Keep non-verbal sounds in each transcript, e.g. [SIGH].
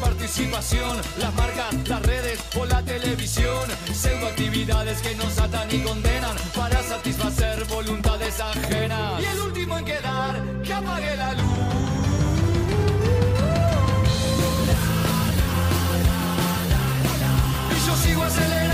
Participación, las marcas, las redes o la televisión, actividades que nos atan y condenan para satisfacer voluntades ajenas. Y el último en quedar, que apague la luz. Y yo sigo acelerando.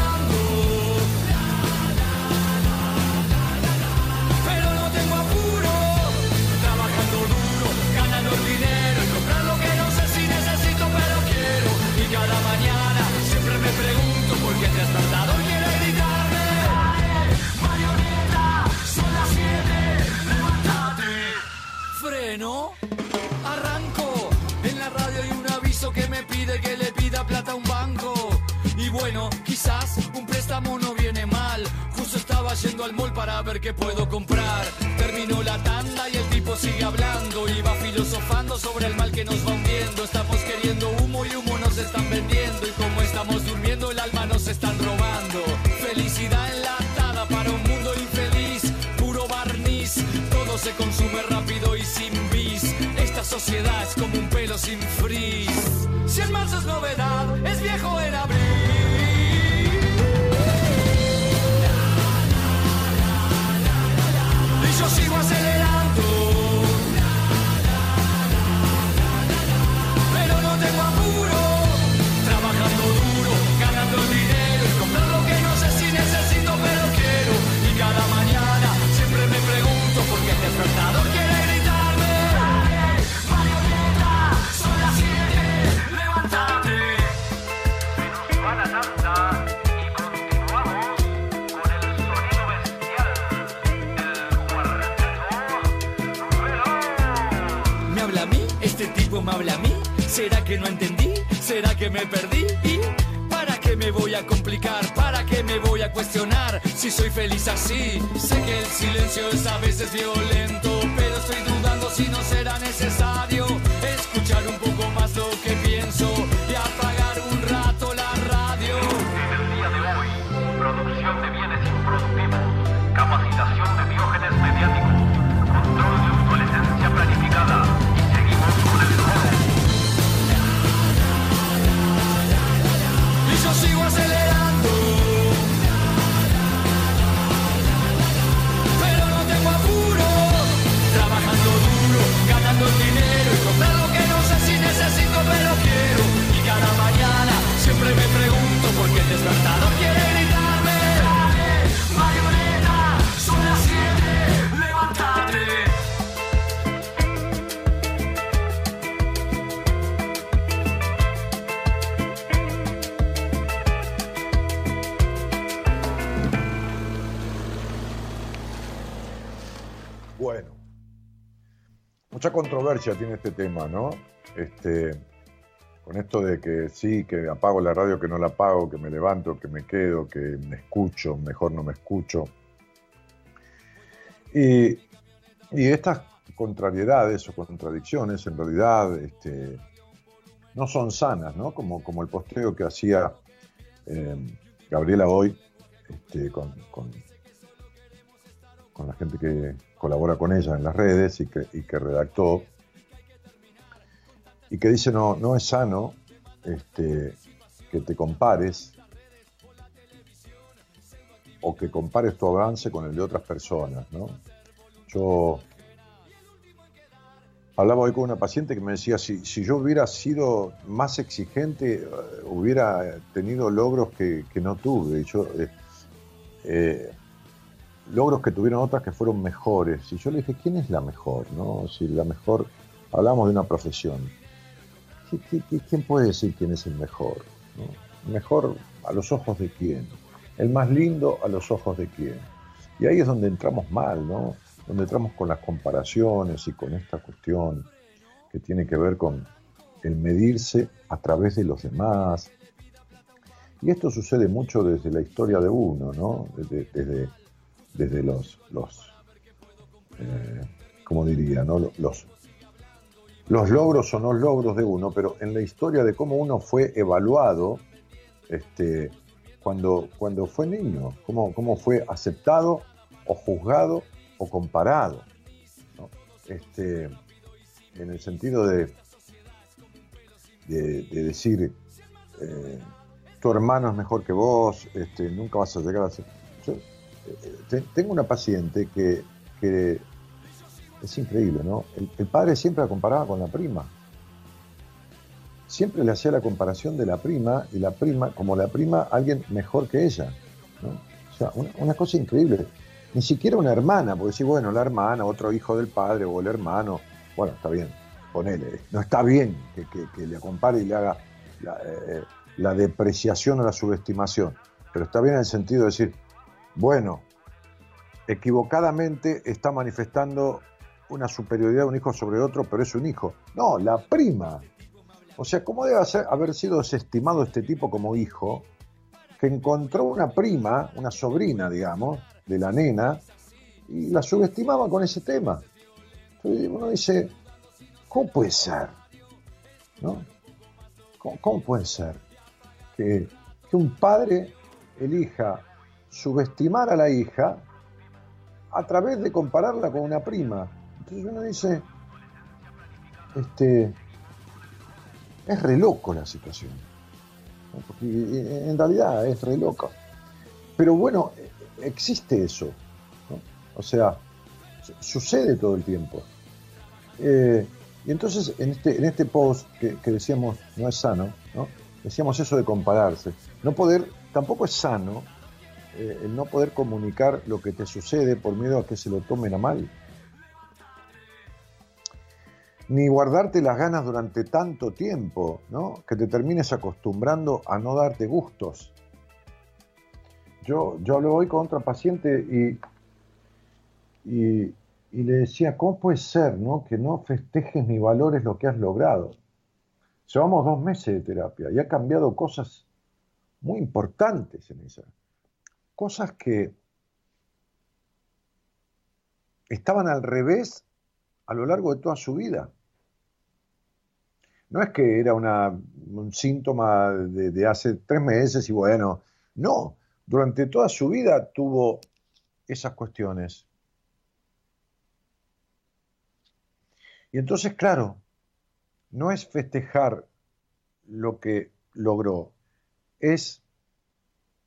Arranco. En la radio hay un aviso que me pide que le pida plata a un banco. Y bueno, quizás un préstamo no viene mal. Justo estaba yendo al mall para ver qué puedo comprar. Terminó la tanda y el tipo sigue hablando. Y va filosofando sobre el mal que nos va hundiendo. Estamos queriendo humo y humo nos están vendiendo. Y como estamos durmiendo, el alma nos están robando. Felicidad enlatada para un mundo infeliz. Puro barniz, todo se consume rápido sin frizz. Si en marzo es novedad, es viejo en abril. Si soy feliz así? Sé que el silencio es a veces violento, controversia tiene este tema, ¿no? Este, con esto de que sí, que apago la radio, que no la apago, que me levanto, que me quedo, que me escucho, mejor no me escucho. Y, y estas contrariedades o contradicciones en realidad este, no son sanas, ¿no? Como, como el posteo que hacía eh, Gabriela hoy este, con, con- con la gente que colabora con ella en las redes y que, y que redactó, y que dice no, no es sano este, que te compares o que compares tu avance con el de otras personas. ¿no? Yo hablaba hoy con una paciente que me decía, si, si yo hubiera sido más exigente, eh, hubiera tenido logros que, no tuve. Yo, eh, eh, logros que tuvieron otras que fueron mejores. Y yo le dije, ¿quién es la mejor? ¿no? Si la mejor, hablamos de una profesión. quién puede decir quién es el mejor? ¿Mejor a los ojos de quién? El más lindo a los ojos de quién. Y ahí es donde entramos mal, ¿no? Donde entramos con las comparaciones y con esta cuestión que tiene que ver con el medirse a través de los demás. Y esto sucede mucho desde la historia de uno, ¿no? Desde, los, los eh, ¿cómo diría? ¿no? Los, los logros o no logros de uno, pero en la historia de cómo uno fue evaluado, este, cuando, cuando fue niño, cómo, cómo fue aceptado o juzgado o comparado. Este, en el sentido de, de, decir, eh, tu hermano es mejor que vos, este, nunca vas a llegar a ser... Tengo una paciente que, es increíble, ¿no? el padre siempre la comparaba con la prima siempre le hacía la comparación de la prima y la prima, como la prima, alguien mejor que ella. O sea, una, cosa increíble. Ni siquiera una hermana, porque si, bueno, la hermana, otro hijo del padre o el hermano, bueno, está bien, ponele. No está bien que, le compare y le haga eh, la, depreciación o la subestimación, pero está bien en el sentido de decir, bueno, equivocadamente está manifestando una superioridad de un hijo sobre otro, pero es un hijo. No, la prima o sea, ¿cómo debe haber sido desestimado este tipo como hijo que encontró una prima, una sobrina, digamos, de la nena, y la subestimaba con ese tema? Entonces uno dice, ¿cómo puede ser? ¿No? ¿Cómo, puede ser que, que un padre elija subestimar a la hija a través de compararla con una prima? Entonces uno dice, este, es re loco la situación. Eh, en realidad es re loco. Pero bueno, existe eso. O sea, sucede todo el tiempo. Eh, y entonces en este, en este post que, decíamos no es sano, ¿no? decíamos eso de compararse. No poder, tampoco es sano eh, el no poder comunicar lo que te sucede por miedo a que se lo tomen a mal ni guardarte las ganas durante tanto tiempo, ¿no? Que te termines acostumbrando a no darte gustos. Yo, yo hablo hoy con otra paciente y, y, le decía, ¿cómo puede ser, ¿no? Que no festejes ni valores lo que has logrado. Llevamos dos meses de terapia y ha cambiado cosas muy importantes en esa. Cosas que estaban al revés a lo largo de toda su vida. No es que era un síntoma de, hace tres meses y bueno, no, durante toda su vida tuvo esas cuestiones. Y entonces, claro, no es festejar lo que logró, es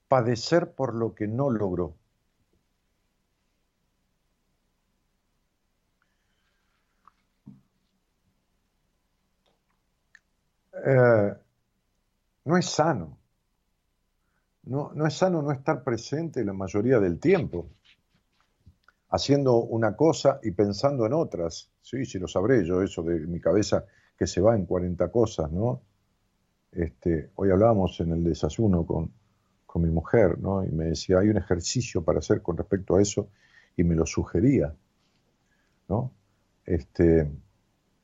padecer por lo que no logró. Eh, no es sano. No, no es sano no estar presente la mayoría del tiempo, haciendo una cosa y pensando en otras. Sí, sí lo sabré yo, eso de mi cabeza que se va en 40 cosas, ¿no? Este, hoy hablábamos en el desayuno con, con mi mujer, ¿no? Y me decía, hay un ejercicio para hacer con respecto a eso, y me lo sugería, ¿no? Este,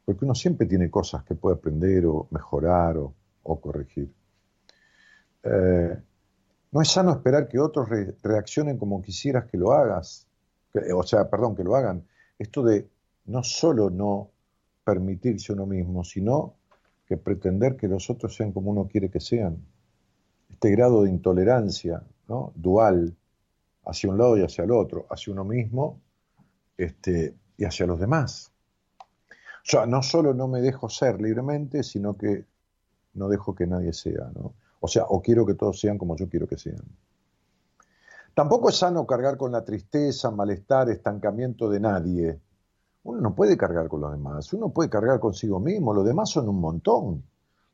porque uno siempre tiene cosas que puede aprender o mejorar o, corregir. Eh, no es sano esperar que otros reaccionen como quisieras que lo hagas, o sea, perdón, que lo hagan. Esto de no solo no permitirse uno mismo, sino que pretender que los otros sean como uno quiere que sean. Este grado de intolerancia ¿no? dual hacia un lado y hacia el otro, hacia uno mismo este, y hacia los demás. O sea, no solo no me dejo ser libremente, sino que no dejo que nadie sea, ¿no? O sea, o quiero que todos sean como yo quiero que sean. Tampoco es sano cargar con la tristeza, malestar, estancamiento de nadie. Uno no puede cargar con los demás, uno puede cargar consigo mismo, los demás son un montón.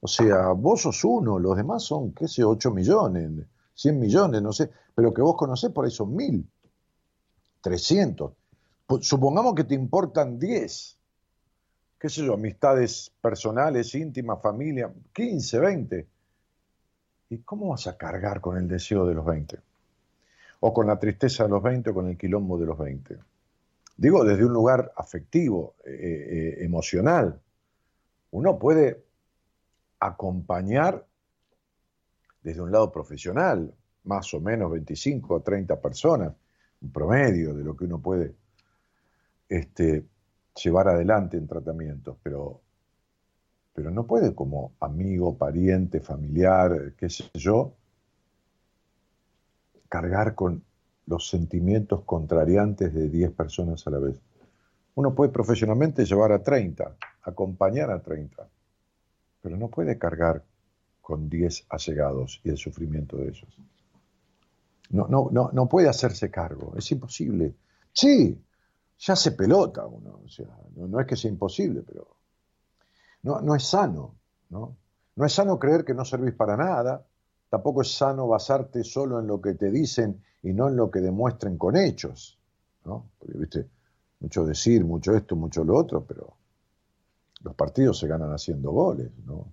O sea, vos sos uno, los demás son, qué sé, 8 millones, 100 millones, no sé, pero que vos conocés por ahí son mil, 300. Supongamos que te importan 10, qué sé yo, amistades personales, íntimas, familia, 15, 20. ¿Y cómo vas a cargar con el deseo de los 20? o con la tristeza de los 20 o con el quilombo de los 20. Digo, desde un lugar afectivo, eh, eh, emocional. Uno puede acompañar desde un lado profesional, más o menos 25 o 30 personas, un promedio de lo que uno puede este, llevar adelante en tratamientos, pero, pero no puede como amigo, pariente, familiar, qué sé yo, cargar con los sentimientos contrariantes de 10 personas a la vez. Uno puede profesionalmente llevar a 30, acompañar a 30, pero no puede cargar con 10 allegados y el sufrimiento de ellos. No, no, no, no puede hacerse cargo, es imposible. Sí, ya se pelota uno, o sea, no, es que sea imposible, pero no, no es sano, ¿no? No es sano creer que no servís para nada, Tampoco es sano basarte solo en lo que te dicen y no en lo que demuestren con hechos, ¿no? Porque, viste, mucho decir, mucho esto, mucho lo otro, pero los partidos se ganan haciendo goles, ¿no?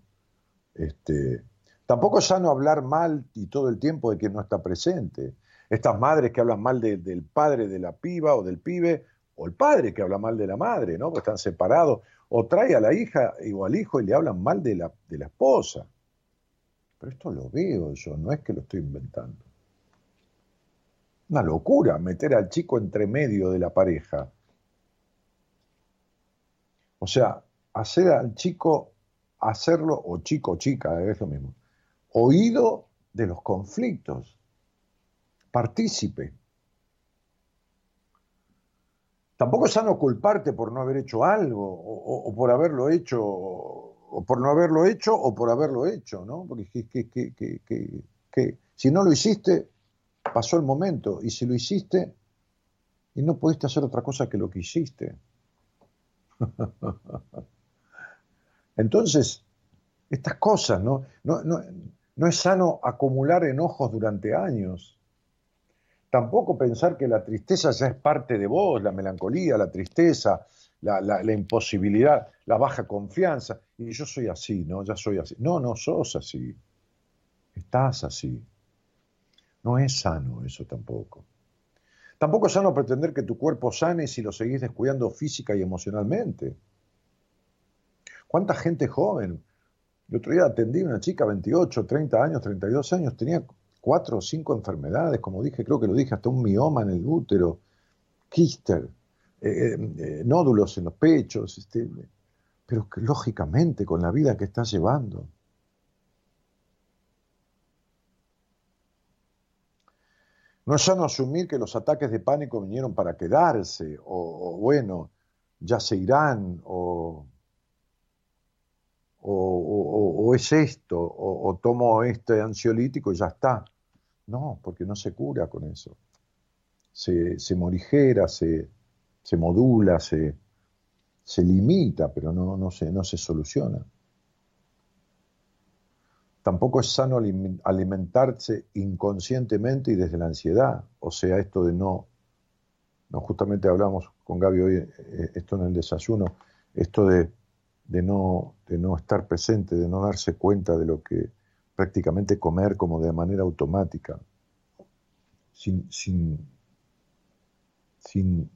Este, tampoco es sano hablar mal y todo el tiempo de quien no está presente. Estas madres que hablan mal del padre de la piba o del pibe, o el padre que habla mal de la madre, ¿no? Están separados, o trae a la hija o al hijo y le hablan mal de la, de la esposa. Pero esto lo veo yo, no es que lo estoy inventando. Una locura meter al chico entre medio de la pareja. O sea, hacer al chico, hacerlo, o chico o chica, es lo mismo, oído de los conflictos, partícipe. Tampoco es sano culparte por no haber hecho algo o por haberlo hecho o por no haberlo hecho o por haberlo hecho, ¿no? Porque que, si no lo hiciste, pasó el momento, y si lo hiciste, y no pudiste hacer otra cosa que lo que hiciste. [LAUGHS] Entonces, estas cosas, ¿no? No, no, es sano acumular enojos durante años. Tampoco pensar que la tristeza ya es parte de vos, la melancolía, la tristeza, la, imposibilidad, la baja confianza. Y yo soy así, ¿no? Ya soy así. No, no sos así. Estás así. No es sano eso tampoco. Tampoco es sano pretender que tu cuerpo sane si lo seguís descuidando física y emocionalmente. ¿Cuánta gente joven? El otro día atendí a una chica, 28, 30 años, 32 años, tenía cuatro o cinco enfermedades, como dije, creo que lo dije, hasta un mioma en el útero, quíster, eh, eh, nódulos en los pechos, este, pero que lógicamente con la vida que está llevando. No es sano asumir que los ataques de pánico vinieron para quedarse, o, bueno, ya se irán, o, o, es esto, o, tomo este ansiolítico y ya está. No, porque no se cura con eso. Se, se morigera, se, se modula, se, se limita, pero no, no, se, no se soluciona. Tampoco es sano alimentarse inconscientemente y desde la ansiedad, o sea, esto de no, no justamente hablamos con Gaby hoy, eh, esto en el desayuno, esto de, de, no, de no estar presente, de no darse cuenta de lo que prácticamente comer como de manera automática, sin, sin, sin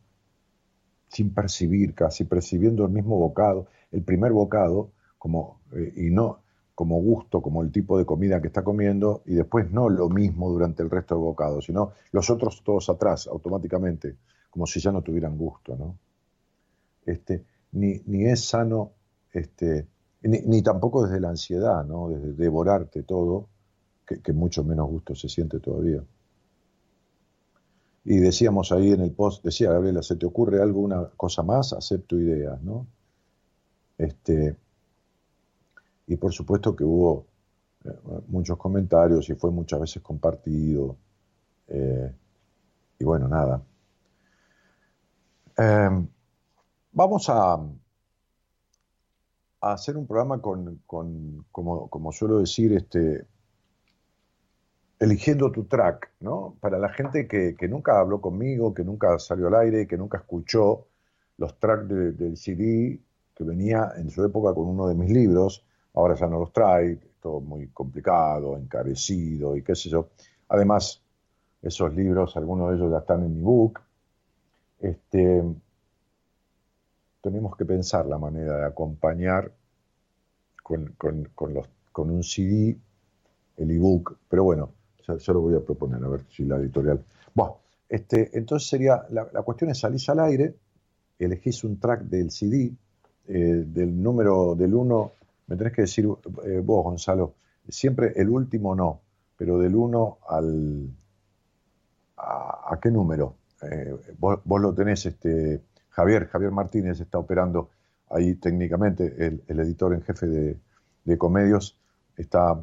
sin percibir, casi percibiendo el mismo bocado, el primer bocado, como, eh, y no como gusto, como el tipo de comida que está comiendo, y después no lo mismo durante el resto del bocado, sino los otros todos atrás, automáticamente, como si ya no tuvieran gusto, ¿no? Este, ni, ni es sano, este, ni, tampoco desde la ansiedad, ¿no? Desde devorarte todo, que, que mucho menos gusto se siente todavía. Y decíamos ahí en el post, decía Gabriela, ¿se te ocurre alguna cosa más? Acepto ideas, ¿no? Este, y por supuesto que hubo eh, muchos comentarios y fue muchas veces compartido. Eh, y bueno, nada. Em, vamos a, a, hacer un programa con, como, como, suelo decir, este, eligiendo tu track, ¿no? Para la gente que, nunca habló conmigo, que nunca salió al aire, que nunca escuchó los tracks del CD que venía en su época con uno de mis libros, ahora ya no los trae, todo muy complicado, encarecido y qué sé yo. Además, esos libros, algunos de ellos ya están en ebook. Este, tenemos que pensar la manera de acompañar con, los, con un CD el ebook, pero bueno, ya, lo voy a proponer, a ver si la editorial. Bueno, este, entonces sería, la, cuestión es salís al aire, elegís un track del CD, eh, del número del 1 me tenés que decir eh, vos, Gonzalo, siempre el último no, pero del 1 al... A, qué número? Eh, vos, lo tenés, este, Javier, Javier Martínez está operando ahí técnicamente, el, editor en jefe de, de, Comedios, está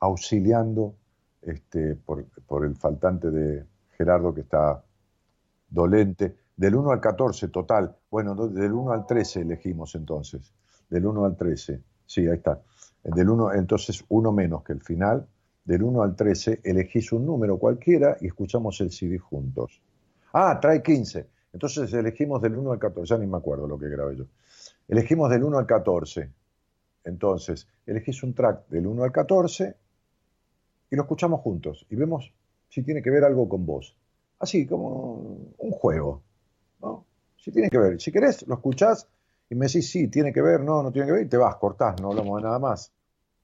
auxiliando este, por, por, el faltante de Gerardo que está dolente. Del 1 al 14 total, bueno, del 1 al 13 elegimos entonces, del 1 al 13. Sí, ahí está. Del 1, entonces uno menos que el final. Del 1 al 13 elegís un número cualquiera y escuchamos el CD juntos. Ah, trae 15. Entonces elegimos del 1 al 14. Ya ni me acuerdo lo que grabé yo. Elegimos del 1 al 14. Entonces, elegís un track del 1 al 14 y lo escuchamos juntos y vemos si tiene que ver algo con vos. Así como un juego. ¿no? Si tiene que ver. Si querés, lo escuchás y me decís, sí, tiene que ver, no, no tiene que ver, y te vas, cortás, no hablamos de nada más.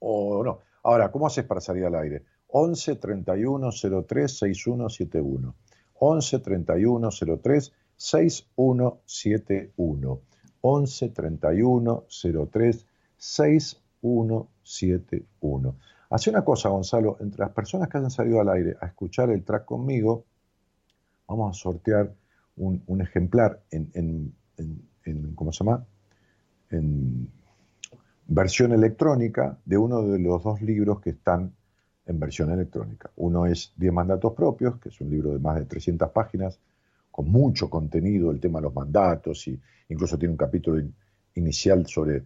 O no. Ahora, ¿cómo haces para salir al aire? 11 31 03 6171. 11 31 03 6171. 11 31 03 6171. Hace una cosa, Gonzalo, entre las personas que hayan salido al aire a escuchar el track conmigo, vamos a sortear un, ejemplar en, en, en, ¿cómo se llama? en versión electrónica de uno de los dos libros que están en versión electrónica. Uno es Diez mandatos propios, que es un libro de más de 300 páginas, con mucho contenido, el tema de los mandatos, y incluso tiene un capítulo inicial sobre,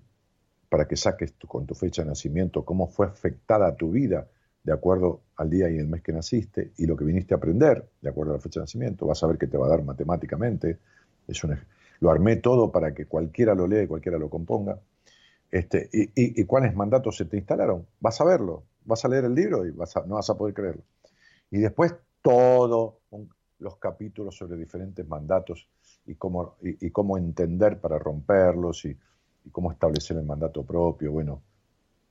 para que saques con tu fecha de nacimiento, cómo fue afectada tu vida de acuerdo al día y el mes que naciste, y lo que viniste a aprender de acuerdo a la fecha de nacimiento, vas a ver qué te va a dar matemáticamente. Es un, lo armé todo para que cualquiera lo lea y cualquiera lo componga. Este, y, cuáles mandatos se te instalaron? Vas a verlo, vas a leer el libro y vas no vas a poder creerlo. Y después todos los capítulos sobre diferentes mandatos y cómo, y, cómo entender para romperlos y, cómo establecer el mandato propio, bueno,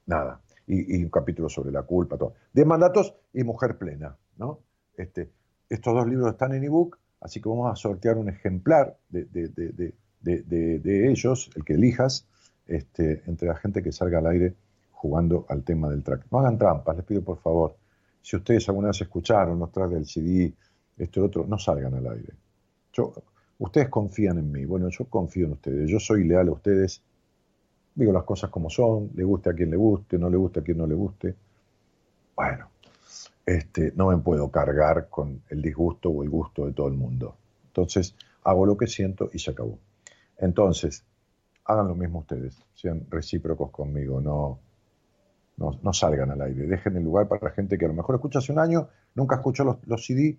nada. Y, un capítulo sobre la culpa, todo. De mandatos y mujer plena, ¿no? Este, estos dos libros están en ebook Así que vamos a sortear un ejemplar de, ellos, el que elijas, este, entre la gente que salga al aire jugando al tema del track. No hagan trampas, les pido por favor. Si ustedes alguna vez escucharon los tracks del CD, esto y otro, no salgan al aire. Yo, ustedes confían en mí. Bueno, yo confío en ustedes. Yo soy leal a ustedes. Digo las cosas como son. Le guste a quien le guste, no le guste a quien no le guste. Bueno, este, no me puedo cargar con el disgusto o el gusto de todo el mundo. Entonces, hago lo que siento y se acabó. Entonces, hagan lo mismo ustedes, sean recíprocos conmigo, no, no, salgan al aire, dejen el lugar para la gente que a lo mejor escucha hace un año, nunca escuchó los, los CD,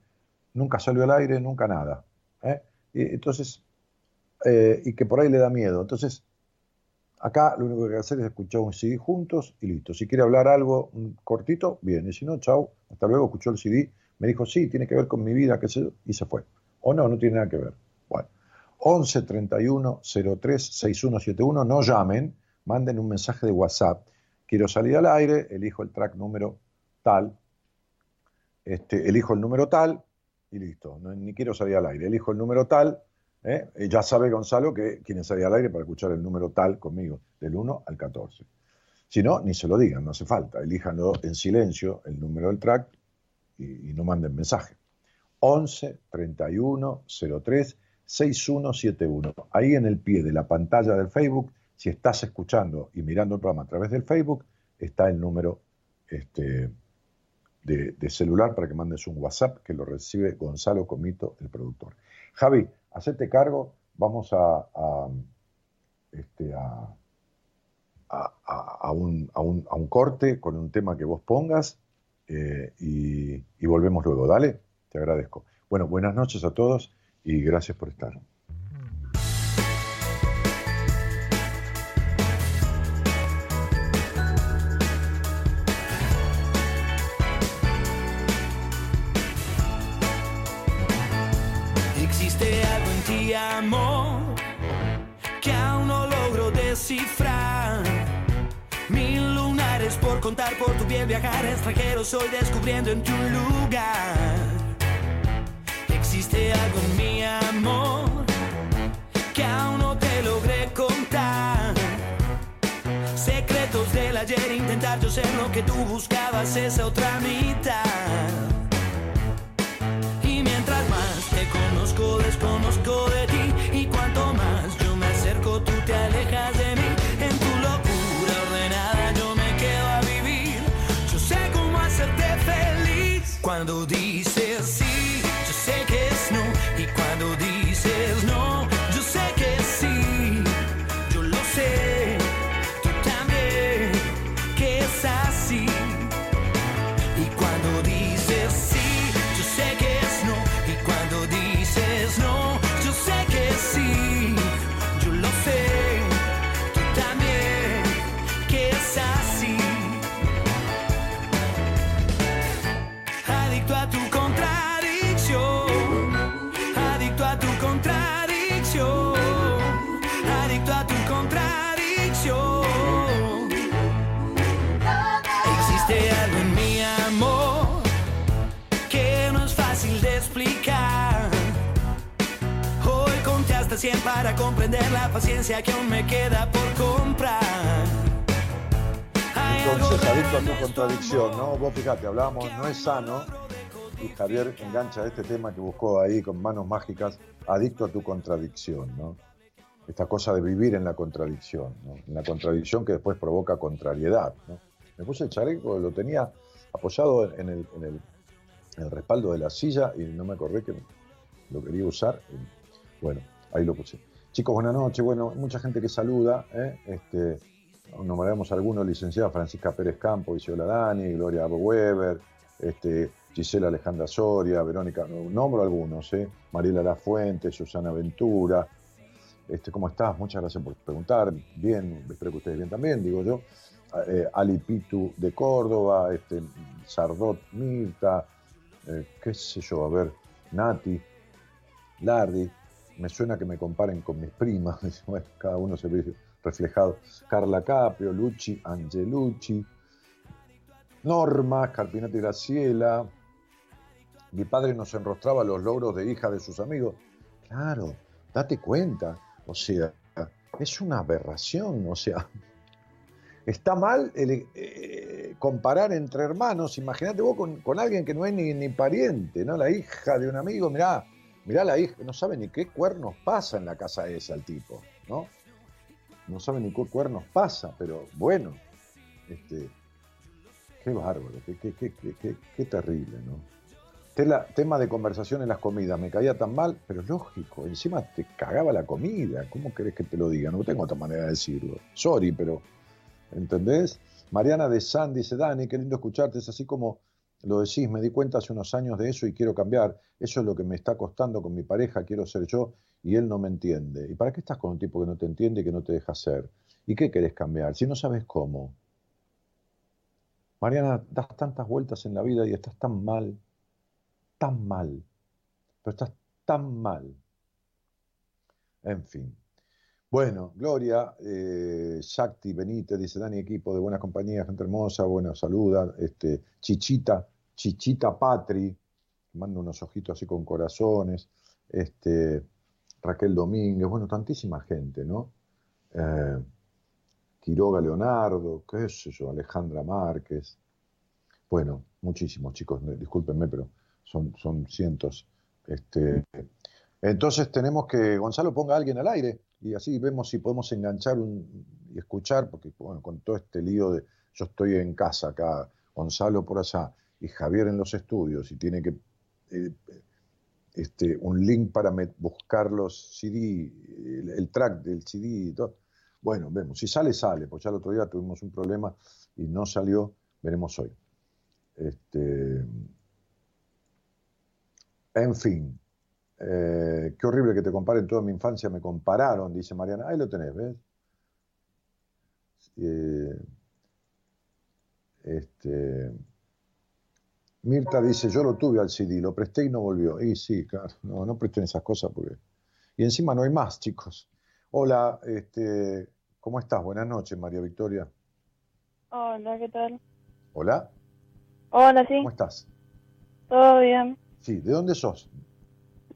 nunca salió al aire, nunca nada. ¿eh? Y, entonces, eh, y que por ahí le da miedo. Entonces, Acá lo único que hay que hacer es escuchar un CD juntos y listo. Si quiere hablar algo cortito, bien. Y si no, chao, hasta luego, escuchó el CD. Me dijo, sí, tiene que ver con mi vida, qué sé yo, y se fue. O no, no tiene nada que ver. Bueno, 11 31 03 6171, no llamen, manden un mensaje de WhatsApp. Quiero salir al aire, elijo el track número tal, este, elijo el número tal y listo. No, ni quiero salir al aire, elijo el número tal ¿eh? ya sabe Gonzalo que quieren salir al aire para escuchar el número tal conmigo, del 1 al 14. Si no, ni se lo digan, no hace falta. Elíjanlo en silencio, el número del track, y, no manden mensaje. 11 31 03 6171. Ahí en el pie de la pantalla del Facebook Si estás escuchando y mirando el programa a través del Facebook, está el número este, de, celular para que mandes un WhatsApp que lo recibe Gonzalo Comito, el productor. Javi, hacete cargo, vamos a, este, a, un, corte con un tema que vos pongas eh, y, y volvemos luego. Dale, te agradezco. Bueno, buenas noches a todos y gracias por estar. Amor que aún no logro descifrar. Mil lunares por contar por tu piel, viajar extranjero, soy descubriendo en tu lugar. Existe algo en mi amor que aún no te logré contar. Secretos del ayer, intentar yo ser lo que tú buscabas, esa otra mitad. desconozco de ti cuando dices la paciencia que aún me queda por comprar. Entonces, adicto a tu contradicción. ¿no? Vos fíjate, hablamos, no es sano, y Javier engancha este tema que buscó ahí con manos mágicas, adicto a tu contradicción, ¿no? Esta cosa de vivir en la contradicción, ¿no? En la contradicción que después provoca contrariedad, ¿no? Me puse el chaleco, lo tenía apoyado en el, en el- en el respaldo de la silla y no me acordé que lo quería usar. bueno, ahí lo puse. Chicos, buenas noches. Bueno, mucha gente que saluda. ¿eh? Este, nombraremos algunos, licenciada Francisca Pérez Campo, Isiola Dani, Gloria Weber, este, Gisela Alejandra Soria, Verónica, no, nombro algunos, ¿eh? Mariela La Fuente, Susana Ventura. Este, ¿Cómo estás? Muchas gracias por preguntar. Bien, espero que ustedes bien también, digo yo. Eh, Ali Pitu de Córdoba, este, Sardot Mirta, eh, qué sé yo, a ver, Nati, Lardi, me suena que me comparen con mis primas, [LAUGHS] cada uno se ve reflejado. Carla Caprio, Luchi, Angelucci, Norma, Carpinati Graciela. Mi padre nos enrostraba los logros de hija de sus amigos. Claro, date cuenta, o sea, es una aberración, o sea, [LAUGHS] está mal el, eh, comparar entre hermanos. Imagínate vos con, con alguien que no es ni, ni pariente, ¿no? La hija de un amigo, mirá, mirá la hija, no sabe ni qué cuernos pasa en la casa esa el tipo, ¿no? No sabe ni qué cuernos pasa, pero bueno, este, qué bárbaro, qué, qué, qué, qué, terrible, ¿no? Tema de conversación en las comidas, me caía tan mal, pero lógico, encima te cagaba la comida, ¿cómo querés que te lo diga? No tengo otra manera de decirlo. Sorry, pero ¿Entendés? Mariana de San dice, Dani, qué lindo escucharte, es así como lo decís, me di cuenta hace unos años de eso y quiero cambiar. Eso es lo que me está costando con mi pareja, quiero ser yo y él no me entiende. ¿Y para qué estás con un tipo que no te entiende y que no te deja ser? ¿Y qué querés cambiar si no sabes cómo? Mariana, das tantas vueltas en la vida y estás tan mal, tan mal, pero estás tan mal. En fin. Bueno, Gloria, eh, Shakti, Benítez, dice Dani, equipo de buenas compañías, gente hermosa, bueno, saluda, este, Chichita, Chichita Patri, manda unos ojitos así con corazones, este, Raquel Domínguez, bueno, tantísima gente, ¿no? Eh, Quiroga Leonardo, qué sé yo, Alejandra Márquez, bueno, muchísimos chicos, discúlpenme, pero son, son cientos. Este, entonces tenemos que Gonzalo ponga a alguien al aire. Y así vemos si podemos enganchar un, y escuchar, porque bueno, con todo este lío de yo estoy en casa acá, Gonzalo por allá y Javier en los estudios y tiene que eh, este, un link para buscar los CD, el, track del CD y todo. Bueno, vemos, si sale, sale, pues ya el otro día tuvimos un problema y no salió, veremos hoy. Este, en fin, eh, qué horrible que te comparen. Toda mi infancia me compararon, dice Mariana. Ahí lo tenés, ¿ves? Eh, este, Mirta dice, yo lo tuve al CD, lo presté y no volvió. Y sí, claro, no, no presten esas cosas porque... Y encima no hay más, chicos. Hola, este, ¿cómo estás? Buenas noches, María Victoria. Hola, ¿qué tal? Hola. Hola, sí. ¿Cómo estás? Todo bien. Sí, ¿de dónde sos?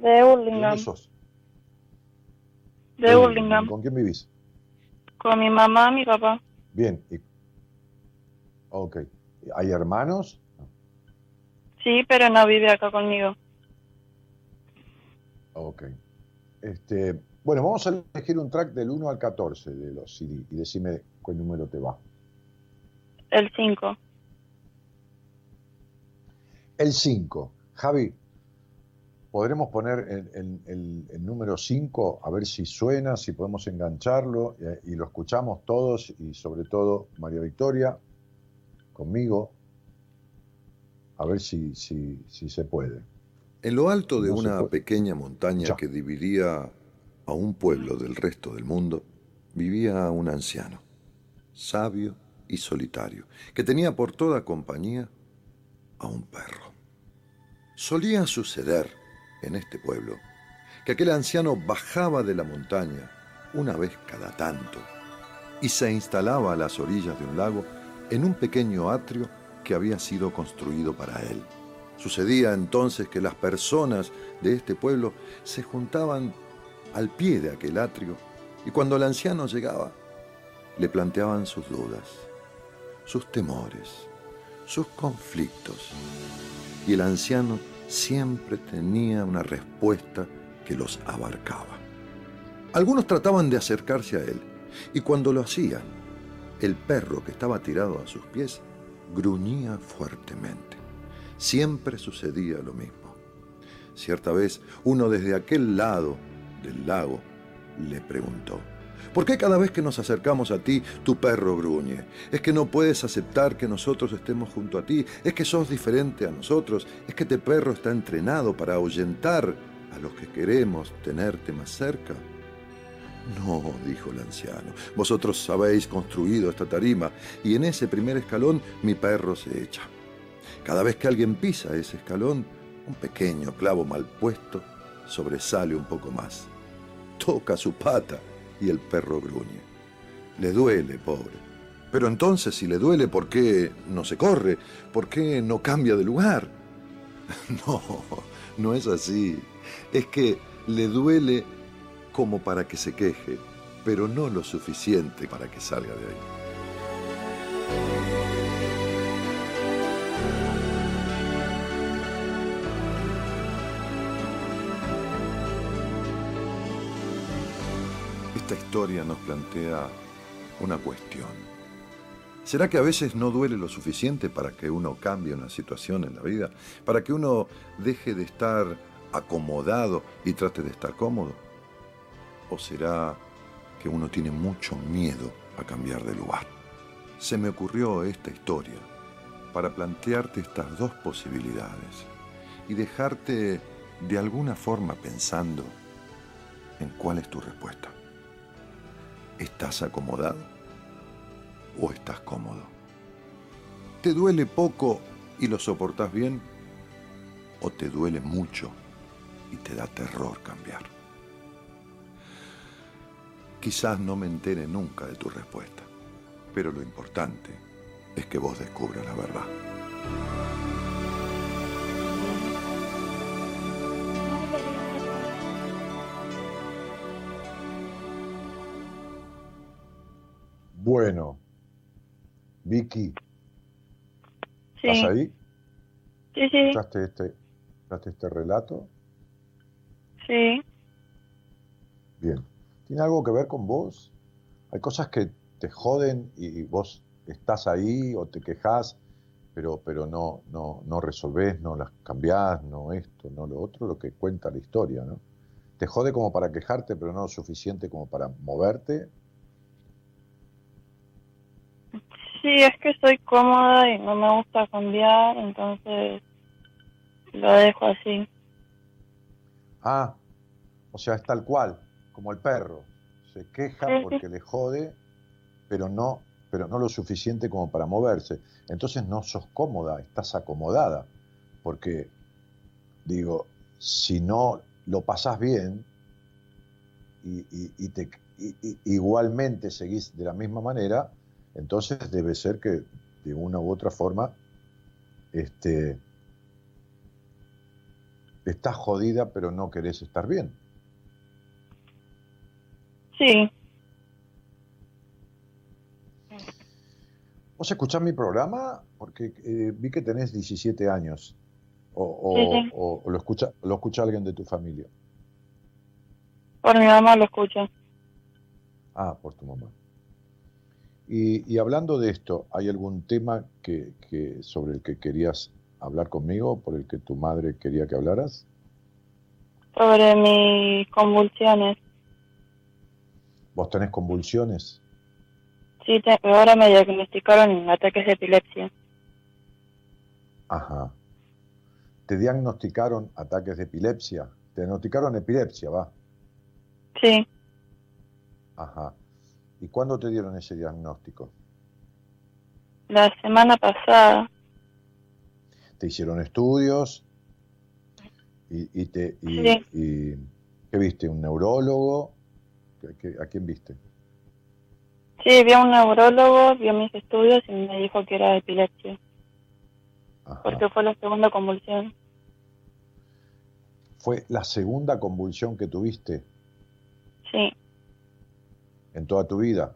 De Burlingame. ¿De dónde sos? De Burlingame. ¿Con quién vivís? Con mi mamá, mi papá. Bien. Y... Ok. ¿Hay hermanos? Sí, pero no vive acá conmigo. Ok. Este, bueno, vamos a elegir un track del 1 al 14 de los CD y decime cuál número te va. El 5. El 5. Javi, podremos poner el, número 5 a ver si suena, si podemos engancharlo eh, y lo escuchamos todos y sobre todo María Victoria conmigo a ver si, si, si se puede. En lo alto de una pequeña montaña que dividía a un pueblo del resto del mundo, vivía un anciano, sabio y solitario, que tenía por toda compañía a un perro. Solía suceder en este pueblo que aquel anciano bajaba de la montaña una vez cada tanto y se instalaba a las orillas de un lago en un pequeño atrio que había sido construido para él. Sucedía entonces que las personas de este pueblo se juntaban al pie de aquel atrio y cuando el anciano llegaba le planteaban sus dudas, sus temores, sus conflictos y el anciano siempre tenía una respuesta que los abarcaba. Algunos trataban de acercarse a él, y cuando lo hacían, el perro que estaba tirado a sus pies gruñía fuertemente. Siempre sucedía lo mismo. Cierta vez, uno desde aquel lado del lago le preguntó, ¿Por qué cada vez que nos acercamos a ti tu perro gruñe? ¿Es que no puedes aceptar que nosotros estemos junto a ti? ¿Es que sos diferente a nosotros? ¿Es que este perro está entrenado para ahuyentar a los que queremos tenerte más cerca? No, dijo el anciano, vosotros habéis construido esta tarima y en ese primer escalón mi perro se echa. Cada vez que alguien pisa ese escalón, un pequeño clavo mal puesto sobresale un poco más. Toca su pata y el perro gruñe. Le duele, pobre. Pero entonces, si le duele, ¿por qué no se corre? ¿Por qué no cambia de lugar? [LAUGHS] No, no es así. Es que le duele como para que se queje, pero no lo suficiente para que salga de ahí. Historia nos plantea una cuestión. ¿Será que a veces no duele lo suficiente para que uno cambie una situación en la vida? ¿Para que uno deje de estar acomodado y trate de estar cómodo? ¿O será que uno tiene mucho miedo a cambiar de lugar? Se me ocurrió esta historia para plantearte estas dos posibilidades y dejarte de alguna forma pensando en cuál es tu respuesta. ¿Estás acomodado o estás cómodo? ¿Te duele poco y lo soportas bien? ¿O te duele mucho y te da terror cambiar? Quizás no me entere nunca de tu respuesta, pero lo importante es que vos descubras la verdad. Bueno, Vicky, Sí, ¿estás ahí? sí, sí, ¿Escuchaste este, escuchaste este relato? sí. Bien. ¿Tiene algo que ver con vos? Hay cosas que te joden y vos estás ahí o te quejas, pero, pero no, no, no resolvés, no las cambiás, no esto, no lo otro, lo que cuenta la historia, ¿no? Te jode como para quejarte, pero no lo suficiente como para moverte. Sí, es que estoy cómoda y no me gusta cambiar, entonces lo dejo así. Ah, o sea, es tal cual, como el perro. Se queja porque le jode, pero no, pero no lo suficiente como para moverse. Entonces no sos cómoda, estás acomodada. Porque, digo, si no lo pasás bien y, te, igualmente seguís de la misma manera, entonces debe ser que de una u otra forma este, estás jodida pero no querés estar bien. Sí. ¿Vos escuchás mi programa? Porque eh, vi que tenés 17 años. O, lo, escucha, lo escucha alguien de tu familia. Por mi mamá lo escucha. Ah, por tu mamá. Y, hablando de esto, ¿hay algún tema que, que, sobre el que querías hablar conmigo, por el que tu madre quería que hablaras? Sobre mis convulsiones. ¿Vos tenés convulsiones? Sí, ahora me diagnosticaron ataques de epilepsia. Ajá. ¿Te diagnosticaron ataques de epilepsia? ¿Te diagnosticaron epilepsia, va? Sí. Ajá. ¿Y cuándo te dieron ese diagnóstico? La semana pasada. ¿Te hicieron estudios? ¿Y, te, y, qué viste? ¿Un neurólogo? ¿A quién viste? Sí, vi a un neurólogo, vio mis estudios y me dijo que era epilepsia. Porque fue la segunda convulsión. ¿Fue la segunda convulsión que tuviste? Sí. ¿En toda tu vida?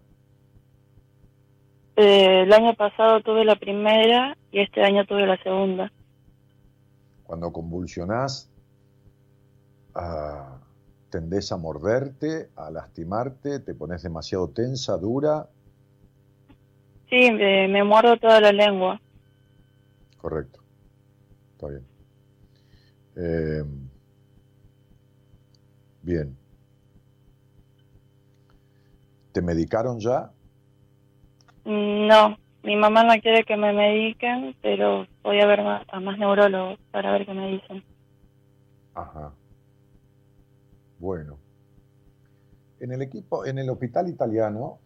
Eh, el año pasado tuve la primera y este año tuve la segunda. Cuando convulsionás, ah, tendés a morderte, a lastimarte, te pones demasiado tensa, dura. Sí, me, muerdo toda la lengua. Correcto, está bien. Eh, bien. ¿Te medicaron ya? No, mi mamá no quiere que me mediquen, pero voy a ver más, a más neurólogos para ver qué me dicen. Ajá. Bueno, en el equipo, en el hospital italiano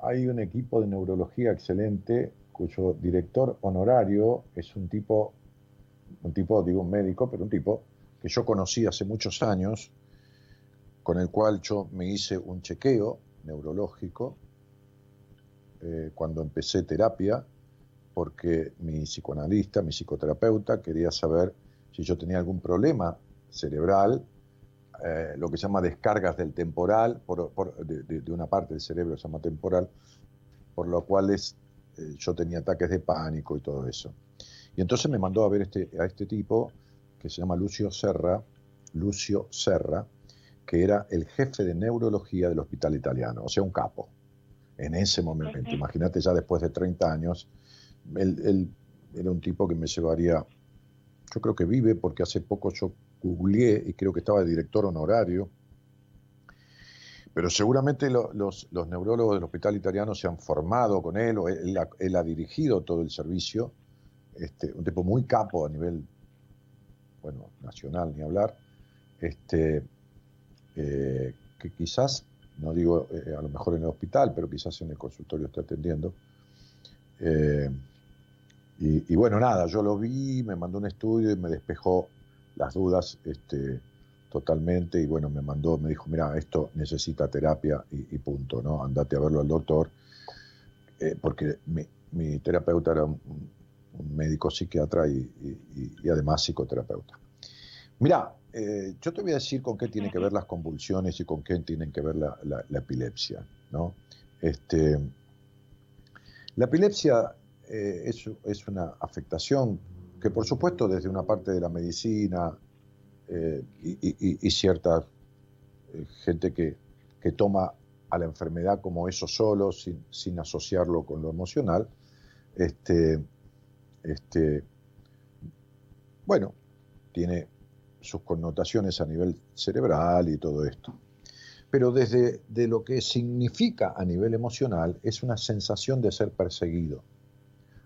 hay un equipo de neurología excelente cuyo director honorario es un tipo, un tipo, digo un médico, pero un tipo que yo conocí hace muchos años, con el cual yo me hice un chequeo neurológico eh, cuando empecé terapia, porque mi psicoanalista, mi psicoterapeuta, quería saber si yo tenía algún problema cerebral eh, lo que se llama descargas del temporal, de, una parte del cerebro se llama temporal, por lo cual es, eh, yo tenía ataques de pánico y todo eso. Y entonces me mandó a ver este, a este tipo que se llama Lucio Serra, Lucio Serra, que era el jefe de neurología del hospital italiano, o sea, un capo, en ese momento. Imagínate ya después de 30 años, él, era un tipo que me llevaría, yo creo que vive porque hace poco yo googleé y creo que estaba de director honorario, pero seguramente los, neurólogos del hospital italiano se han formado con él, o él, ha, dirigido todo el servicio, este, un tipo muy capo a nivel, bueno, nacional ni hablar, este, eh, que quizás, no digo eh, a lo mejor en el hospital, pero quizás en el consultorio esté atendiendo. Eh, y, y, bueno, nada, yo lo vi, me mandó un estudio y me despejó las dudas este, totalmente y bueno, me mandó, me dijo, mira, esto necesita terapia y, punto, ¿no? Andate a verlo al doctor, porque mi, terapeuta era un, médico psiquiatra y, además psicoterapeuta. Mira, eh, yo te voy a decir con qué tienen que ver las convulsiones y con qué tienen que ver la, epilepsia, ¿no? Este, la epilepsia eh, es, una afectación que por supuesto desde una parte de la medicina eh, y, cierta eh, gente que, que toma a la enfermedad como eso solo, sin, asociarlo con lo emocional, este, este, bueno, tiene sus connotaciones a nivel cerebral y todo esto. Pero desde de lo que significa a nivel emocional es una sensación de ser perseguido,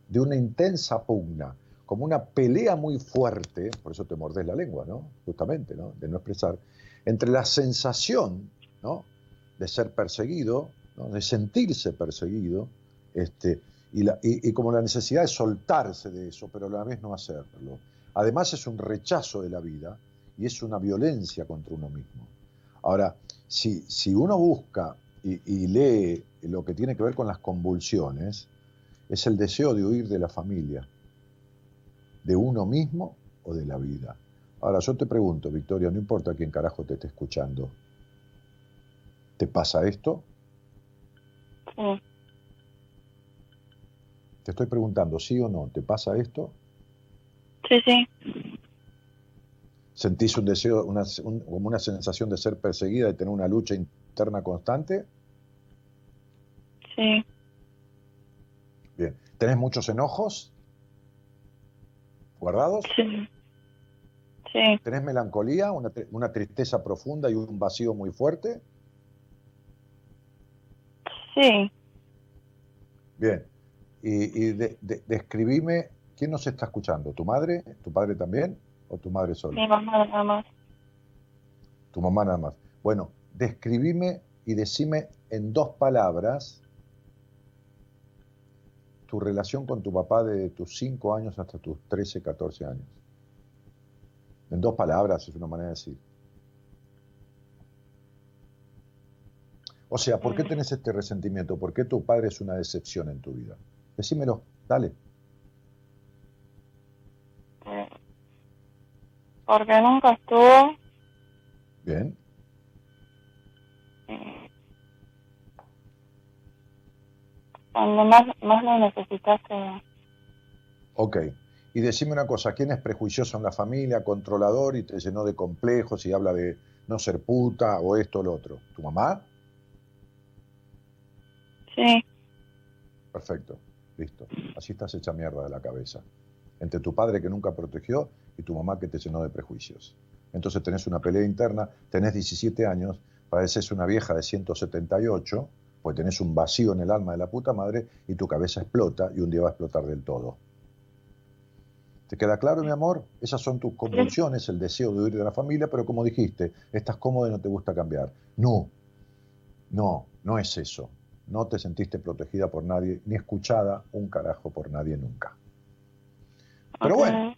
de una intensa pugna, como una pelea muy fuerte, por eso te mordes la lengua, ¿no? Justamente, ¿no? De no expresar, entre la sensación, ¿no? De ser perseguido, de sentirse perseguido, este, y, y, como la necesidad de soltarse de eso, pero a la vez no hacerlo. Además es un rechazo de la vida y es una violencia contra uno mismo. Ahora, si, si uno busca y, lee lo que tiene que ver con las convulsiones, es el deseo de huir de la familia, de uno mismo o de la vida. Ahora, yo te pregunto, Victoria, no importa quién carajo te esté escuchando, ¿te pasa esto? Sí. Te estoy preguntando, ¿sí o no? ¿Te pasa esto? Sí, sí. ¿Sentís un deseo, una, como una sensación de ser perseguida, de tener una lucha interna constante? Sí. Bien. ¿Tenés muchos enojos? ¿Guardados? Sí. Sí. ¿Tenés melancolía, una, tristeza profunda y un vacío muy fuerte? Sí. Bien. Y, describime, ¿quién nos está escuchando? ¿Tu madre? ¿Tu padre también? ¿O tu madre sola? Mi mamá nada más. Tu mamá nada más. Bueno, describime y decime en dos palabras tu relación con tu papá de tus 5 años hasta tus 13, 14 años. En dos palabras es una manera de decir. O sea, ¿por qué mm. tenés este resentimiento? ¿Por qué tu padre es una decepción en tu vida? Decímelo, dale. Porque nunca estuvo. Bien. Cuando más, más lo necesitaste. Ok. Y decime una cosa, ¿quién es prejuicioso en la familia, controlador y te llenó de complejos y habla de no ser puta o esto o lo otro? ¿Tu mamá? Sí. Perfecto, listo. Así estás hecha mierda de la cabeza. Entre tu padre que nunca protegió y tu mamá que te llenó de prejuicios. Entonces tenés una pelea interna, tenés 17 años, pareces una vieja de 178, pues tenés un vacío en el alma de la puta madre y tu cabeza explota y un día va a explotar del todo. ¿Te queda claro, mi amor? Esas son tus convulsiones, el deseo de huir de la familia, pero como dijiste, estás cómodo y no te gusta cambiar. No, no, no es eso. No te sentiste protegida por nadie, ni escuchada un carajo por nadie nunca. Pero bueno,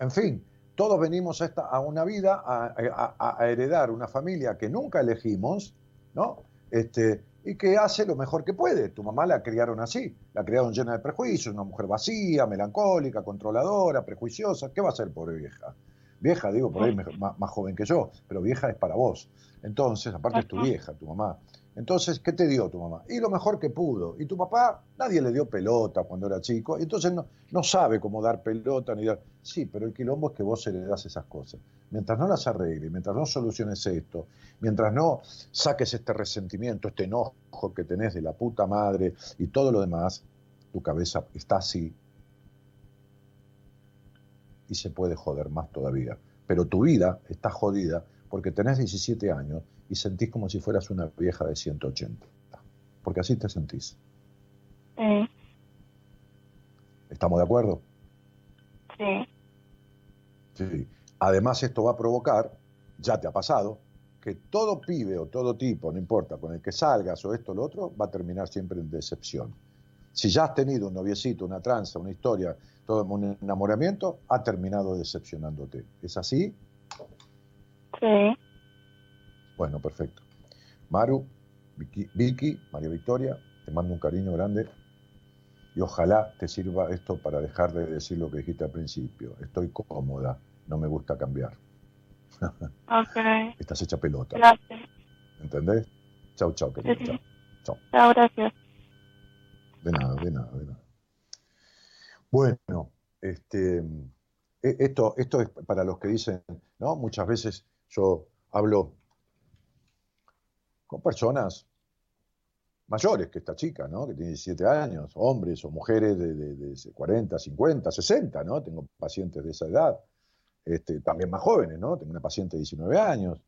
en fin, todos venimos a, esta, a una vida a, heredar una familia que nunca elegimos, ¿no? Este, y que hace lo mejor que puede. Tu mamá la criaron así, la criaron llena de prejuicios, una mujer vacía, melancólica, controladora, prejuiciosa. ¿Qué va a ser, pobre vieja? Vieja, digo, por ahí [LAUGHS] más, más, joven que yo, pero vieja es para vos. Entonces, aparte es tu vieja, tu mamá. Entonces, ¿qué te dio tu mamá? Y lo mejor que pudo. Y tu papá, nadie le dio pelota cuando era chico, entonces no, no sabe cómo dar pelota ni dar... Sí, pero el quilombo es que vos heredás esas cosas. Mientras no las arregles, mientras no soluciones esto, mientras no saques este resentimiento, este enojo que tenés de la puta madre y todo lo demás, tu cabeza está así y se puede joder más todavía. Pero tu vida está jodida porque tenés 17 años y sentís como si fueras una vieja de 180. Porque así te sentís. Sí. ¿Estamos de acuerdo? Sí. Sí. Además, esto va a provocar, ya te ha pasado, que todo pibe o todo tipo, no importa, con el que salgas o esto o lo otro, va a terminar siempre en decepción. Si ya has tenido un noviecito, una tranza, una historia, todo un enamoramiento, ha terminado decepcionándote. ¿Es así? Sí. Bueno, perfecto. Maru, Vicky, María Victoria, te mando un cariño grande y ojalá te sirva esto para dejar de decir lo que dijiste al principio. Estoy cómoda, no me gusta cambiar. Ok. [LAUGHS] Estás hecha pelota. Gracias. ¿Entendés? Chau, chau, querido. Chau. chau. Chau, gracias. De nada, de nada, de nada. Bueno, este, e, esto, esto es para los que dicen, ¿no? Muchas veces yo hablo con personas mayores que esta chica, ¿no? Que tiene 17 años, hombres o mujeres de, 40, 50, 60, ¿no? Tengo pacientes de esa edad, este, también más jóvenes, ¿no? Tengo una paciente de 19 años.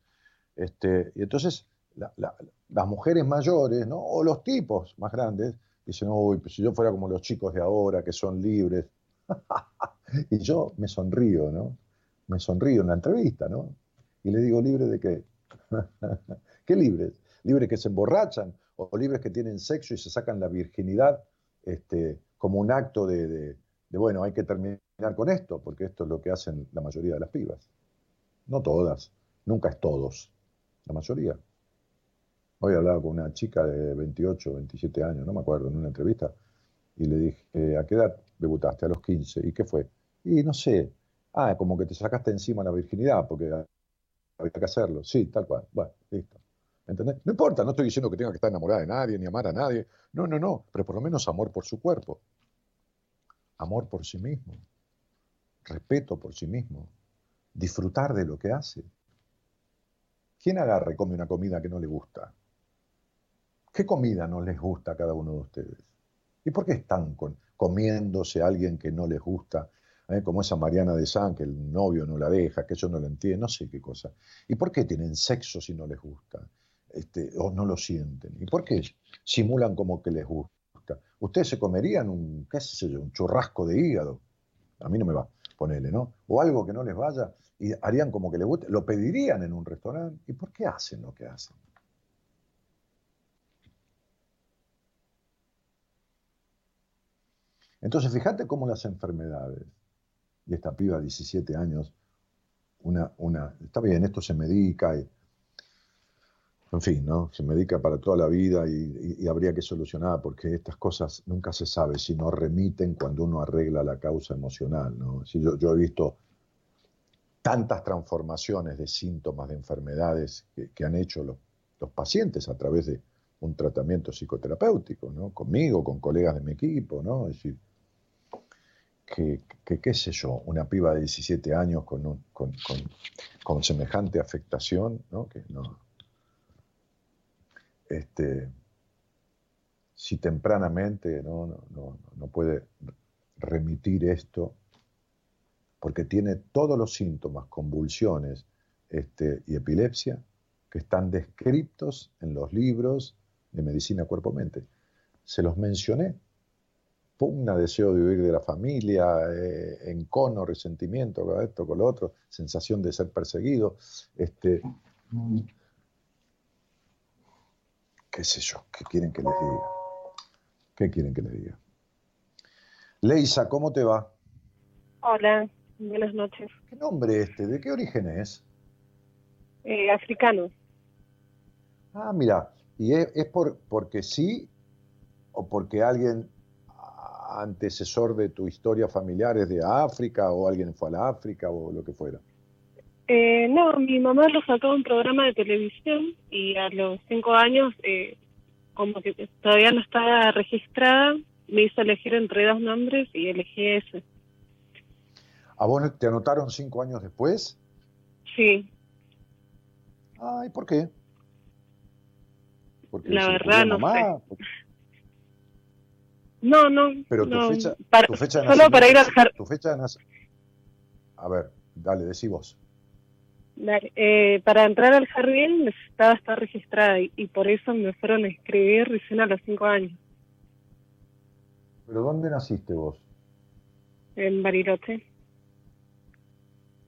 Este, y entonces las mujeres mayores, ¿no? O los tipos más grandes, dicen, uy, pues si yo fuera como los chicos de ahora, que son libres. [LAUGHS] y yo me sonrío, ¿no? Me sonrío en la entrevista, ¿no? Y le digo, ¿libre de qué? [LAUGHS] ¿Qué libres? ¿Libres que se emborrachan? o libres que tienen sexo y se sacan la virginidad este, como un acto de, bueno, hay que terminar con esto, porque esto es lo que hacen la mayoría de las pibas. No todas, nunca es todos, la mayoría. Hoy hablaba con una chica de 28, 27 años, no me acuerdo, en una entrevista, y le dije, ¿a qué edad debutaste? A los 15. ¿Y qué fue? Y no sé, ah, como que te sacaste encima la virginidad, porque había que hacerlo. Sí, tal cual. Bueno, listo. No importa, no estoy diciendo que tenga que estar enamorada de nadie, ni amar a nadie. No, no, no, pero por lo menos amor por su cuerpo. Amor por sí mismo. Respeto por sí mismo. Disfrutar de lo que hace. ¿Quién agarra y come una comida que no le gusta? ¿Qué comida no les gusta a cada uno de ustedes? ¿Y por qué están comiéndose a alguien que no les gusta? ¿Eh? Como esa Mariana de San, que el novio no la deja, que eso no lo entiende, no sé qué cosa. ¿Y por qué tienen sexo si no les gusta? Este, o no lo sienten. ¿Y por qué simulan como que les gusta? Ustedes se comerían un, qué sé yo, un churrasco de hígado. A mí no me va, ponerle, ¿no? O algo que no les vaya y harían como que les guste. Lo pedirían en un restaurante. ¿Y por qué hacen lo que hacen? Entonces, fíjate cómo las enfermedades, y esta piba de 17 años, una, una, está bien, esto se medica, y, en fin, ¿no? Se medica para toda la vida y, habría que solucionar porque estas cosas nunca se sabe si no remiten cuando uno arregla la causa emocional, ¿no? Si yo, he visto tantas transformaciones de síntomas de enfermedades que, han hecho los, pacientes a través de un tratamiento psicoterapéutico, ¿no? Conmigo, con colegas de mi equipo, ¿no? Es decir, que, qué sé yo, una piba de 17 años con, con, con semejante afectación, ¿no? Que no, este, si tempranamente no, no, no, puede remitir esto, porque tiene todos los síntomas, convulsiones este, y epilepsia que están descritos en los libros de medicina cuerpo-mente. Se los mencioné. Pugna, deseo de huir de la familia, eh, encono, resentimiento, con esto, con lo otro, sensación de ser perseguido. Este, qué sé yo, qué quieren que les diga. ¿Qué quieren que les diga? Leisa, ¿cómo te va? Hola, buenas noches. ¿Qué nombre este? ¿De qué origen es? Eh, africano. Ah, mira, ¿y es, por, porque sí o porque alguien antecesor de tu historia familiar es de África o alguien fue a la África o lo que fuera? Eh, no, mi mamá lo sacó de un programa de televisión y a los cinco años, eh, como que todavía no estaba registrada, me hizo elegir entre dos nombres y elegí ese. ¿A vos te anotaron cinco años después? Sí. Ay, ¿por qué? Porque La verdad no sé. No, no. Pero tu fecha, tu fecha de solo para ir a Tu fecha de A ver, dale, decí vos. Eh, para entrar al jardín necesitaba estar registrada y, por eso me fueron a escribir recién a los cinco años. ¿Pero dónde naciste vos? En Bariloche.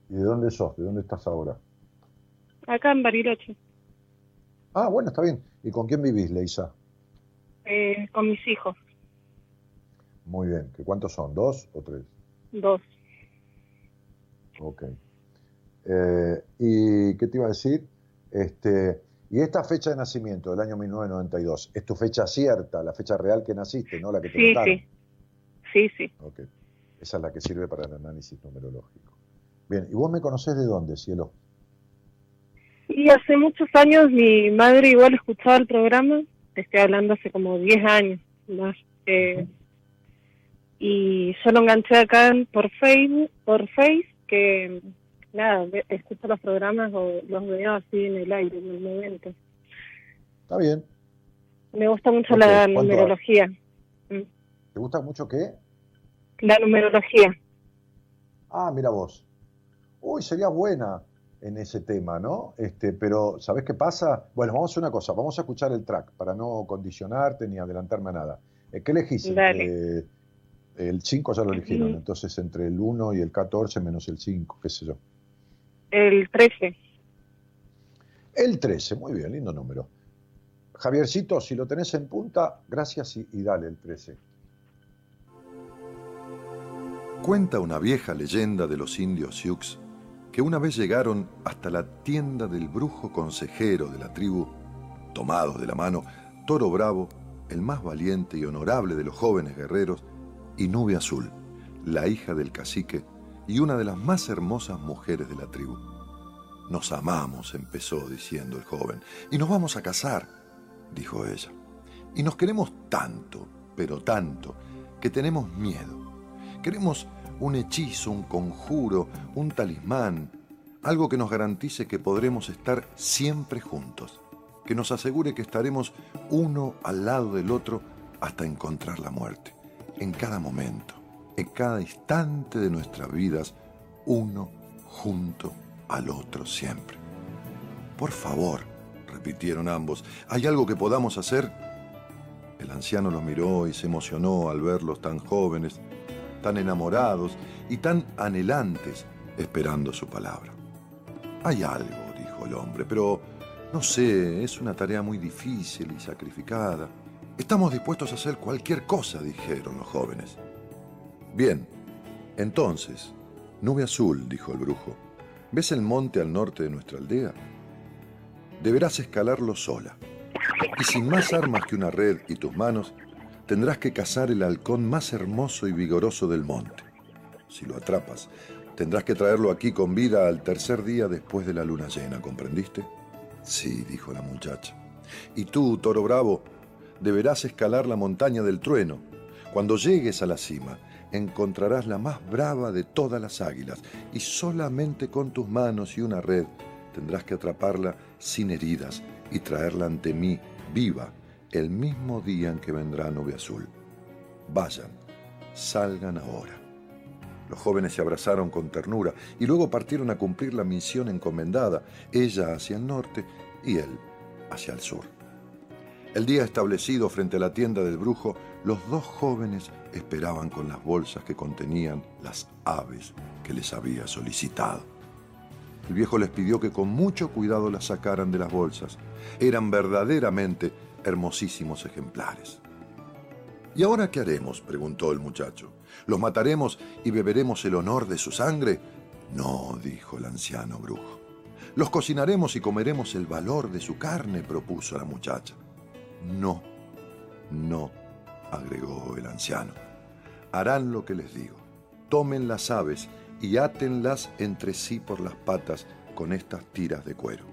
¿Y de dónde sos? ¿De dónde estás ahora? Acá en Bariloche. Ah, bueno, está bien. ¿Y con quién vivís, Leisa? Eh, con mis hijos. Muy bien. ¿Qué ¿Cuántos son? ¿Dos o tres? Dos. Ok. Eh, ¿Y qué te iba a decir? Este, y esta fecha de nacimiento del año 1992, ¿es tu fecha cierta, la fecha real que naciste, no la que te sí, Sí, sí. sí. Okay. Esa es la que sirve para el análisis numerológico. Bien, ¿y vos me conocés de dónde, cielo? Y hace muchos años mi madre igual escuchaba el programa, te estoy hablando hace como 10 años más. Eh, y yo lo enganché acá por Facebook, por Face, que nada, escucho los programas o los veo así en el aire, en el momento. Está bien. Me gusta mucho la numerología. Mm. ¿Te gusta mucho qué? La numerología. Ah, mira vos. Uy, sería buena en ese tema, ¿no? Este, pero, ¿sabés qué pasa? Bueno, vamos a hacer una cosa, vamos a escuchar el track para no condicionarte ni adelantarme a nada. Eh, ¿Qué elegís? Eh, el 5 ya lo eligieron, entonces entre el 1 y el 14 menos el 5, qué sé yo. El 13. El 13, muy bien, lindo número. Javiercito, si lo tenés en punta, gracias y, dale el 13. Cuenta una vieja leyenda de los indios Sioux que una vez llegaron hasta la tienda del brujo consejero de la tribu, tomados de la mano, Toro Bravo, el más valiente y honorable de los jóvenes guerreros, y Nube Azul, la hija del cacique y una de las más hermosas mujeres de la tribu. Nos amamos, empezó diciendo el joven, y nos vamos a casar, dijo ella. Y nos queremos tanto, pero tanto, que tenemos miedo. Queremos un hechizo, un conjuro, un talismán, algo que nos garantice que podremos estar siempre juntos, que nos asegure que estaremos uno al lado del otro hasta encontrar la muerte, en cada momento, en cada instante de nuestras vidas, uno junto al otro siempre. Por favor, repitieron ambos, ¿hay algo que podamos hacer? El anciano los miró y se emocionó al verlos tan jóvenes, tan enamorados y tan anhelantes esperando su palabra. Hay algo, dijo el hombre, pero no sé, es una tarea muy difícil y sacrificada. Estamos dispuestos a hacer cualquier cosa, dijeron los jóvenes. Bien, entonces, nube azul, dijo el brujo, ¿ves el monte al norte de nuestra aldea? Deberás escalarlo sola. Y sin más armas que una red y tus manos, tendrás que cazar el halcón más hermoso y vigoroso del monte. Si lo atrapas, tendrás que traerlo aquí con vida al tercer día después de la luna llena, ¿comprendiste? Sí, dijo la muchacha. Y tú, toro bravo, deberás escalar la montaña del trueno. Cuando llegues a la cima, encontrarás la más brava de todas las águilas, y solamente con tus manos y una red tendrás que atraparla sin heridas y traerla ante mí viva el mismo día en que vendrá Nube Azul. Vayan, salgan ahora. Los jóvenes se abrazaron con ternura y luego partieron a cumplir la misión encomendada, ella hacia el norte y él hacia el sur. El día establecido frente a la tienda del brujo, los dos jóvenes esperaban con las bolsas que contenían las aves que les había solicitado. El viejo les pidió que con mucho cuidado las sacaran de las bolsas. Eran verdaderamente hermosísimos ejemplares. ¿Y ahora qué haremos? preguntó el muchacho. ¿Los mataremos y beberemos el honor de su sangre? No, dijo el anciano brujo. Los cocinaremos y comeremos el valor de su carne, propuso la muchacha. No, no, agregó el anciano. Harán lo que les digo. Tomen las aves y átenlas entre sí por las patas con estas tiras de cuero.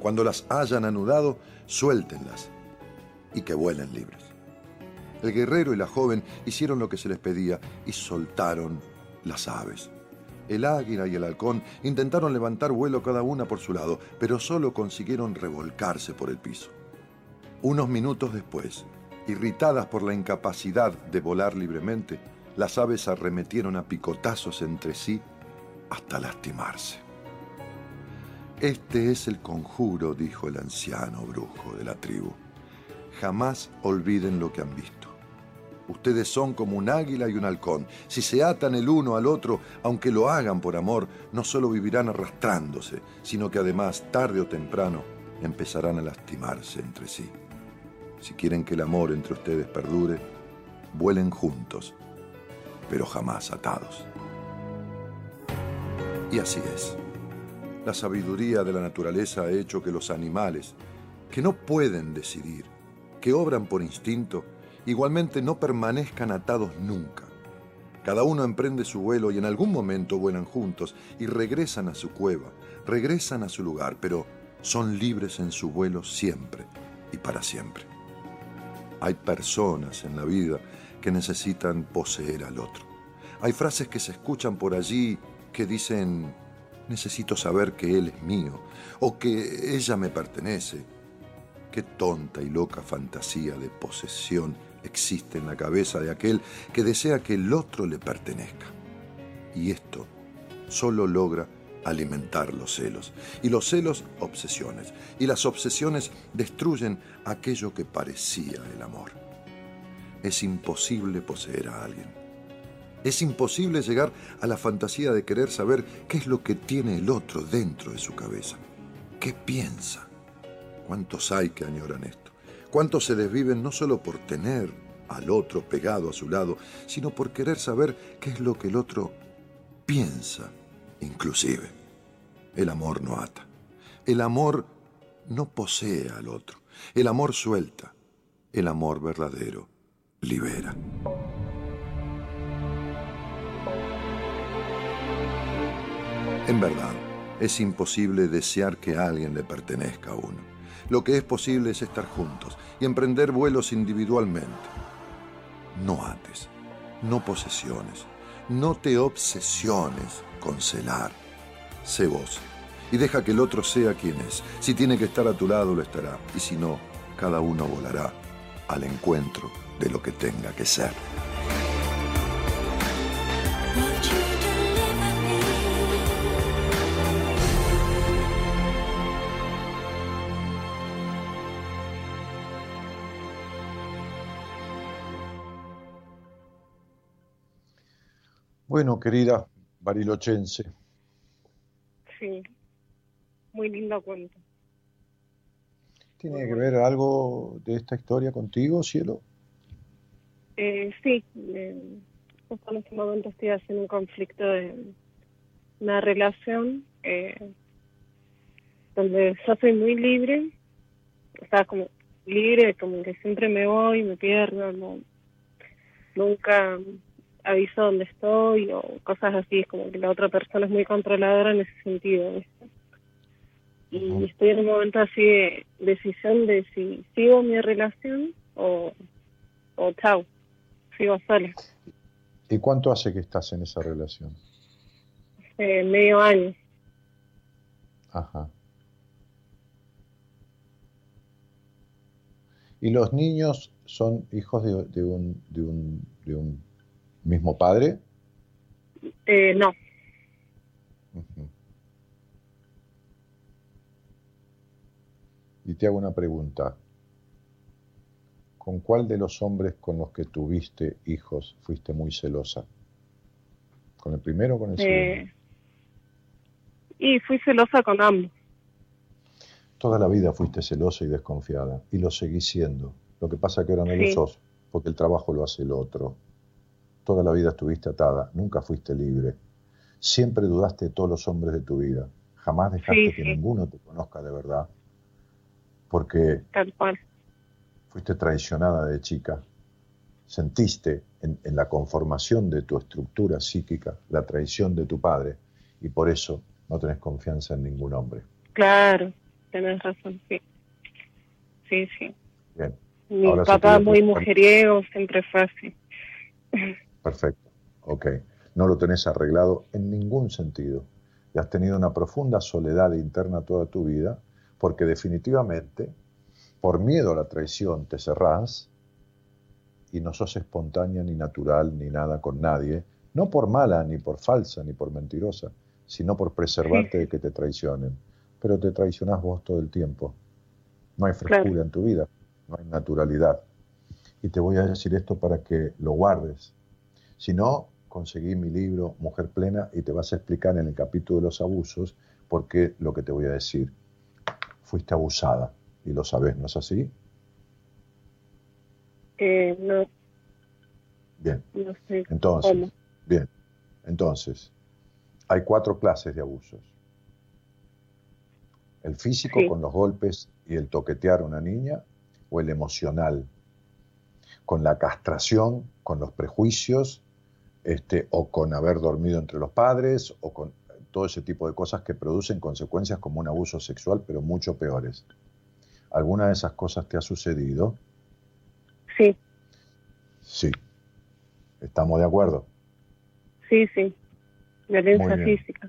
Cuando las hayan anudado, suéltenlas y que vuelen libres. El guerrero y la joven hicieron lo que se les pedía y soltaron las aves. El águila y el halcón intentaron levantar vuelo cada una por su lado, pero solo consiguieron revolcarse por el piso. Unos minutos después, irritadas por la incapacidad de volar libremente, las aves arremetieron a picotazos entre sí hasta lastimarse. Este es el conjuro, dijo el anciano brujo de la tribu. Jamás olviden lo que han visto. Ustedes son como un águila y un halcón. Si se atan el uno al otro, aunque lo hagan por amor, no solo vivirán arrastrándose, sino que además, tarde o temprano, empezarán a lastimarse entre sí. Si quieren que el amor entre ustedes perdure, vuelen juntos, pero jamás atados. Y así es. La sabiduría de la naturaleza ha hecho que los animales, que no pueden decidir, que obran por instinto, igualmente no permanezcan atados nunca. Cada uno emprende su vuelo y en algún momento vuelan juntos y regresan a su cueva, regresan a su lugar, pero son libres en su vuelo siempre y para siempre. Hay personas en la vida que necesitan poseer al otro. Hay frases que se escuchan por allí que dicen, necesito saber que él es mío o que ella me pertenece Qué tonta y loca fantasía de posesión existe en la cabeza de aquel que desea que el otro le pertenezca. Y esto solo logra alimentar los celos. Y los celos, obsesiones. Y las obsesiones destruyen aquello que parecía el amor. Es imposible poseer a alguien. Es imposible llegar a la fantasía de querer saber qué es lo que tiene el otro dentro de su cabeza. ¿Qué piensa? ¿Cuántos hay que añoran esto? ¿Cuántos se desviven no solo por tener al otro pegado a su lado, sino por querer saber qué es lo que el otro piensa, inclusive? El amor no ata. El amor no posee al otro. El amor suelta. El amor verdadero libera. En verdad, es imposible desear que alguien le pertenezca a uno. Lo que es posible es estar juntos y emprender vuelos individualmente. No ates, no posesiones, no te obsesiones con celar. Sé vos y deja que el otro sea quien es. Si tiene que estar a tu lado, lo estará. Y si no, cada uno volará al encuentro de lo que tenga que ser. Bueno, querida barilochense. Sí, muy lindo cuento. ¿Tiene que ver algo de esta historia contigo, cielo? Eh, sí, eh, en este momento estoy haciendo un conflicto de una relación eh, donde yo soy muy libre, o sea, como libre, como que siempre me voy, me pierdo, no, nunca aviso dónde estoy o cosas así, es como que la otra persona es muy controladora en ese sentido. Y estoy en un momento así de decisión de si sigo mi relación o, o chao, sigo sola. ¿Y cuánto hace que estás en esa relación? medio año. Ajá. ¿Y los niños son hijos de, de, un, de, un, de un mismo padre? Eh, no. Y te hago una pregunta. ¿Con cuál de los hombres con los que tuviste hijos fuiste muy celosa? ¿Con el primero o con el eh, segundo? Y fui celosa con ambos. Toda la vida fuiste celosa y desconfiada, y lo seguís siendo. Lo que pasa es que ahora no lo sos, porque el trabajo lo hace el otro. Toda la vida estuviste atada, nunca fuiste libre. Siempre dudaste de todos los hombres de tu vida. Jamás dejaste que ninguno te conozca de verdad. Porque fuiste traicionada de chica. Sentiste en, la conformación de tu estructura psíquica la traición de tu padre y por eso no tenés confianza en ningún hombre. Claro, tenés razón, sí. Sí, sí. Bien. Mi papá muy mujeriego, siempre fue así. [LAUGHS] Perfecto, ok. No lo tenés arreglado en ningún sentido. Y has tenido una profunda soledad interna toda tu vida porque definitivamente, por miedo a la traición, te cerrás y no sos espontánea ni natural ni nada con nadie, no por mala, ni por falsa, ni por mentirosa, sino por preservarte de que te traicionen. Pero te traicionás vos todo el tiempo. No hay frescura en tu vida, no hay naturalidad. Y te voy a decir esto para que lo guardes si no, conseguí mi libro Mujer Plena y te vas a explicar en el capítulo de los abusos por qué lo que te voy a decir. Fuiste abusada y lo sabes, ¿no es así? Eh, no. Bien. No sé. Entonces, bien. Entonces, hay cuatro clases de abusos. El físico con los golpes y el toquetear a una niña o el emocional, con la castración, con los prejuicios este, o con haber dormido entre los padres, o con todo ese tipo de cosas que producen consecuencias como un abuso sexual, pero mucho peores. ¿Alguna de esas cosas te ha sucedido? Sí. Sí. ¿Estamos de acuerdo? Sí, sí. Violencia física.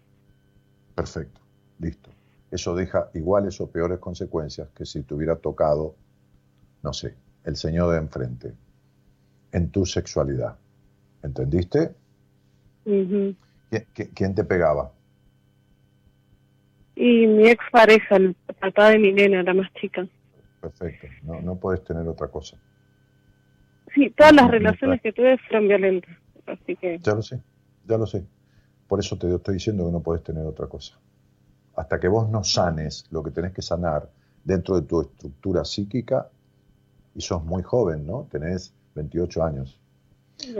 Perfecto. Listo. eso deja iguales o peores consecuencias que si te hubiera tocado, no sé, el señor de enfrente, en tu sexualidad. ¿Entendiste? ¿Quién, te pegaba? Y mi ex pareja, el papá de mi nena, la más chica. Perfecto, no, no puedes tener otra cosa. Sí, todas las relaciones que tuve fueron violentas, así que... Ya lo sé, ya lo sé. Por eso te estoy diciendo que no puedes tener otra cosa. Hasta que vos no sanes lo que tenés que sanar dentro de tu estructura psíquica, y sos muy joven, ¿no? Tenés 28 años.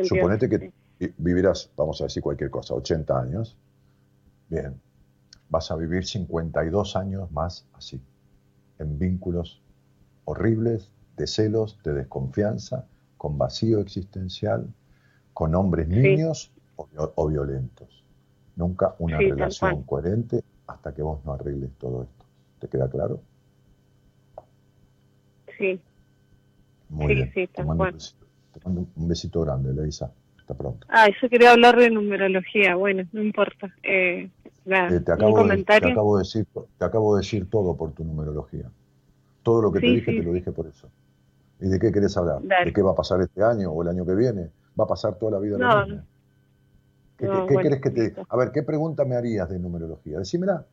Suponete que vivirás, vamos a decir cualquier cosa, 80 años. Bien, vas a vivir 52 años más así, en vínculos horribles, de celos, de desconfianza, con vacío existencial, con hombres niños o, violentos. Nunca una relación coherente hasta que vos no arregles todo esto. ¿Te queda claro? Sí. Muy bien. Te, mando un besito, grande, Leisa. Hasta pronto. Ah, yo quería hablar de numerología. Bueno, no importa. Eh, eh, te, acabo De, te, acabo de decir, te acabo de decir todo por tu numerología. Todo lo que te dije, te lo dije por eso. ¿Y de qué querés hablar? ¿De qué va a pasar este año o el año que viene? ¿Va a pasar toda la vida no, lo mismo? ¿Qué, querés que te.? A ver, ¿qué pregunta me harías de numerología? Decímela.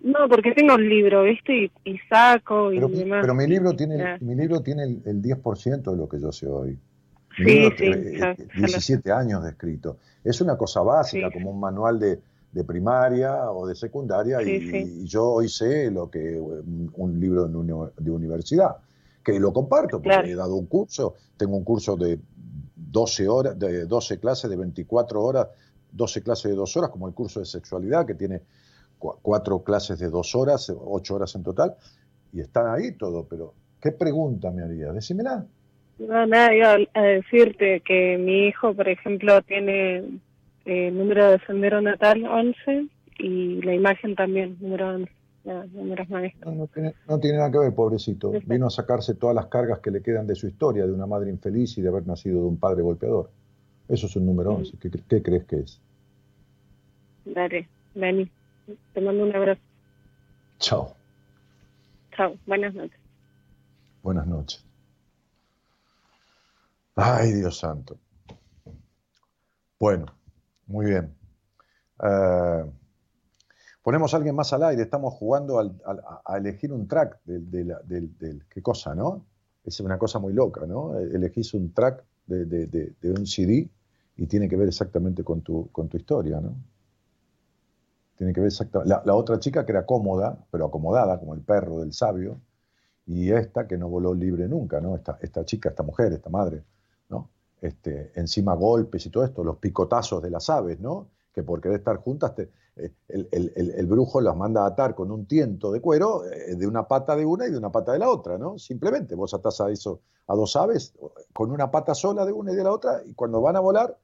No, porque tengo un libro, ¿viste? Y, saco y demás. Pero mi libro tiene, mi libro tiene el, 10% de lo que yo sé hoy. sí, sí, 17 años de escrito. Es una cosa básica, como un manual de, de primaria o de secundaria, y, yo hoy sé lo que un libro de universidad que lo comparto, porque he dado un curso, tengo un curso de 12 horas, de 12 clases de 24 horas, 12 clases de 2 horas, como el curso de sexualidad, que tiene cuatro clases de 2 horas, 8 horas en total, y están ahí todo, pero ¿qué pregunta me haría? Decímela. No, nada, iba a decirte que mi hijo, por ejemplo, tiene el eh, número de sendero natal 11 y la imagen también, número 11. No, tiene, nada que ver, pobrecito. Vino a sacarse todas las cargas que le quedan de su historia, de una madre infeliz y de haber nacido de un padre golpeador. Eso es un número 11. ¿Qué, crees que es? Dale, Dani. Te mando un abrazo. Chao. Chao. Buenas noches. Buenas noches. Ay, Dios santo. Bueno, muy bien. Eh, ponemos a alguien más al aire, estamos jugando a elegir un track del, qué cosa, ¿no? Es una cosa muy loca, ¿no? Elegís un track de, un CD y tiene que ver exactamente con tu, con tu historia, ¿no? Tiene que ver exactamente. La, otra chica que era cómoda, pero acomodada, como el perro del sabio, y esta que no voló libre nunca, ¿no? Esta, esta chica, esta mujer, esta madre, ¿no? Este, encima golpes y todo esto, los picotazos de las aves, ¿no? Que por querer estar juntas eh, el, brujo las manda a atar con un tiento de cuero eh, de una pata de una y de una pata de la otra, ¿no? Simplemente vos atás a eso a dos aves con una pata sola de una y de la otra y cuando van a volar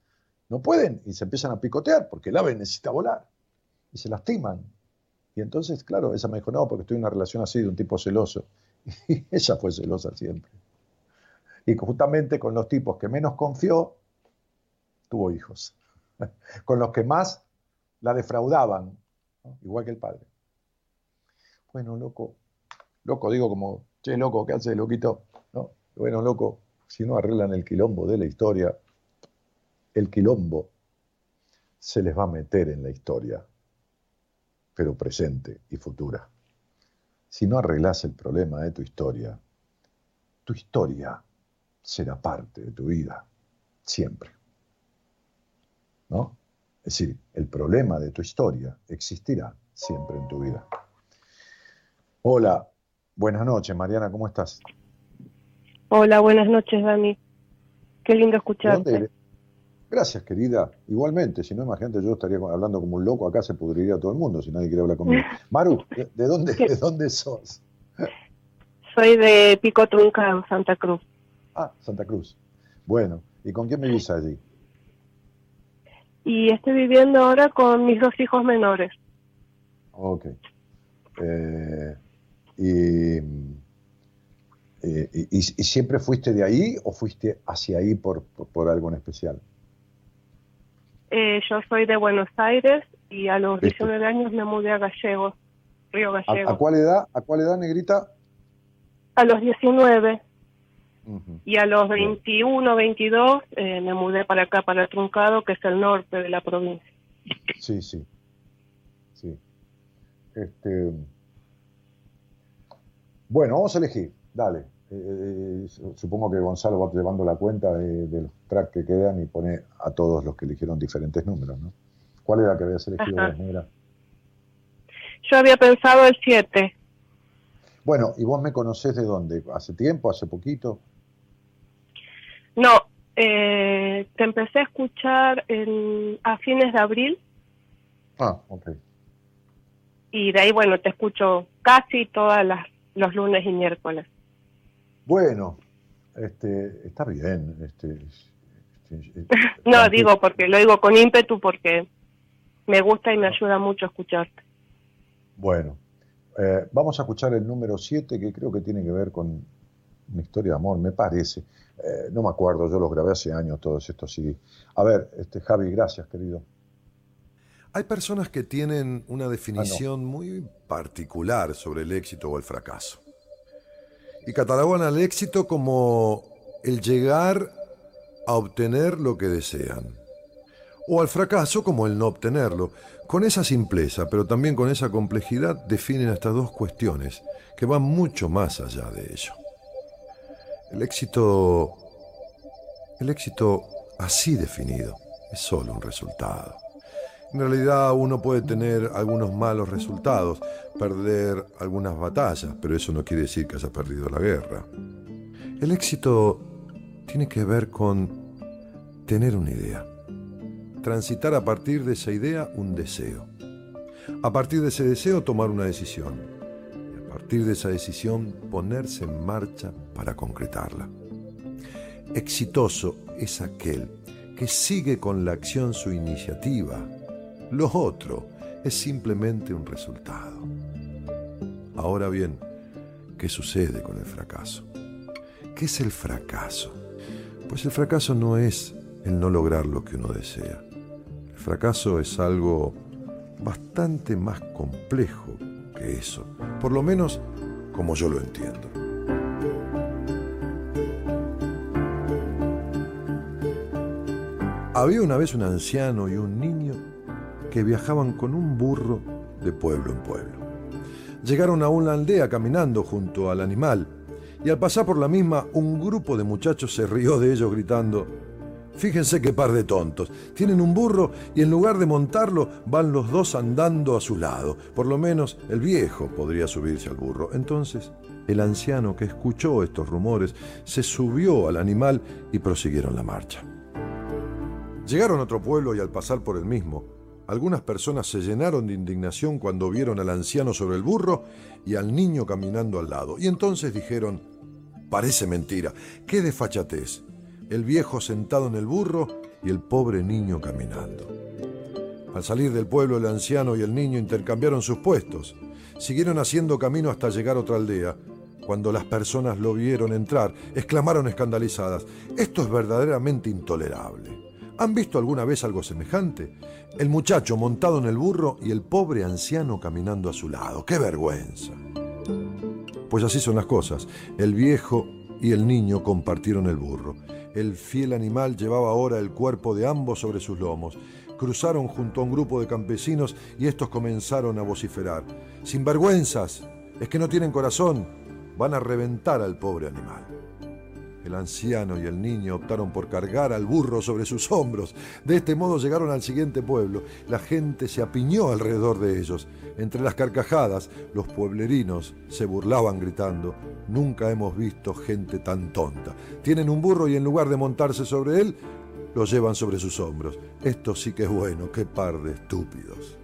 no pueden y se empiezan a picotear porque el ave necesita volar y se lastiman. Y entonces, claro, esa me dijo, no, porque estoy en una relación así de un tipo celoso. [LAUGHS] Y ella fue celosa siempre. Y justamente con los tipos que menos confió, tuvo hijos. [LAUGHS] Con los que más la defraudaban, igual que el padre. Bueno, loco, loco, digo como, che, loco, ¿qué hace, loquito? ¿No? Bueno, loco, si no arreglan el quilombo de la historia, el quilombo se les va a meter en la historia, pero presente y futura. Si no arreglas el problema de tu historia, tu historia será parte de tu vida, siempre. ¿No? Es decir, el problema de tu historia existirá siempre en tu vida. Hola, buenas noches, Mariana, ¿cómo estás? Hola, buenas noches, Dani. Qué lindo escucharte. Gracias, querida. Igualmente, si no, imagínate, yo estaría hablando como un loco, acá se pudriría todo el mundo si nadie quiere hablar conmigo. [LAUGHS] Maru, ¿de, dónde, ¿de dónde sos? Soy de Pico Trunca, Santa Cruz. Ah, Santa Cruz. Bueno, ¿y con quién vivís allí? y estoy viviendo ahora con mis dos hijos menores. Ok. Eh, y, y, siempre fuiste de ahí o fuiste hacia ahí por, por, algo en especial? Eh, yo soy de Buenos Aires y a los 19 años me mudé a Gallegos, Río Gallegos. ¿A, cuál edad, a cuál edad, Negrita? A los 19. Y a los 21, 22 eh, me mudé para acá, para Truncado, que es el norte de la provincia. Sí, sí. Sí. Este... Bueno, vamos a elegir. Dale. Eh, supongo que Gonzalo va llevando la cuenta de, los tracks que quedan y pone a todos los que eligieron diferentes números, ¿no? ¿Cuál era que habías elegido? Yo había pensado el 7. Bueno, ¿y vos me conocés de dónde? ¿Hace tiempo? ¿Hace poquito? No, eh, te empecé a escuchar en, a fines de abril. Ah, ok. Y de ahí, bueno, te escucho casi todas las los lunes y miércoles. Bueno, este, está bien. Este, este [LAUGHS] no, digo porque lo digo con ímpetu porque me gusta y me ayuda mucho escucharte. Bueno, eh, vamos a escuchar el número 7 que creo que tiene que ver con una historia de amor, me parece. Eh, no me acuerdo, yo los grabé hace años todos estos sí. A ver, este, Javi, gracias, querido. Hay personas que tienen una definición ah, muy particular sobre el éxito o el fracaso y catalogan al éxito como el llegar a obtener lo que desean, o al fracaso como el no obtenerlo. Con esa simpleza, pero también con esa complejidad, definen estas dos cuestiones que van mucho más allá de ello. El éxito, el éxito así definido, es solo un resultado. En realidad uno puede tener algunos malos resultados, perder algunas batallas, pero eso no quiere decir que haya perdido la guerra. El éxito tiene que ver con tener una idea, transitar a partir de esa idea un deseo, a partir de ese deseo tomar una decisión y a partir de esa decisión ponerse en marcha para concretarla. Exitoso es aquel que sigue con la acción su iniciativa, lo otro es simplemente un resultado. Ahora bien, ¿qué sucede con el fracaso? ¿Qué es el fracaso? Pues el fracaso no es el no lograr lo que uno desea. El fracaso es algo bastante más complejo que eso, por lo menos como yo lo entiendo. Había una vez un anciano y un niño que viajaban con un burro de pueblo en pueblo. Llegaron a una aldea caminando junto al animal y al pasar por la misma un grupo de muchachos se rió de ellos gritando, Fíjense qué par de tontos. Tienen un burro y en lugar de montarlo van los dos andando a su lado. Por lo menos el viejo podría subirse al burro. Entonces el anciano que escuchó estos rumores se subió al animal y prosiguieron la marcha. Llegaron a otro pueblo y al pasar por el mismo, algunas personas se llenaron de indignación cuando vieron al anciano sobre el burro y al niño caminando al lado. Y entonces dijeron, parece mentira, qué desfachatez. El viejo sentado en el burro y el pobre niño caminando. Al salir del pueblo el anciano y el niño intercambiaron sus puestos. Siguieron haciendo camino hasta llegar a otra aldea. Cuando las personas lo vieron entrar, exclamaron escandalizadas, esto es verdaderamente intolerable. ¿Han visto alguna vez algo semejante? El muchacho montado en el burro y el pobre anciano caminando a su lado. ¡Qué vergüenza! Pues así son las cosas. El viejo y el niño compartieron el burro. El fiel animal llevaba ahora el cuerpo de ambos sobre sus lomos. Cruzaron junto a un grupo de campesinos y estos comenzaron a vociferar. ¡Sin vergüenzas! Es que no tienen corazón. Van a reventar al pobre animal. El anciano y el niño optaron por cargar al burro sobre sus hombros. De este modo llegaron al siguiente pueblo. La gente se apiñó alrededor de ellos. Entre las carcajadas, los pueblerinos se burlaban gritando, nunca hemos visto gente tan tonta. Tienen un burro y en lugar de montarse sobre él, lo llevan sobre sus hombros. Esto sí que es bueno, qué par de estúpidos.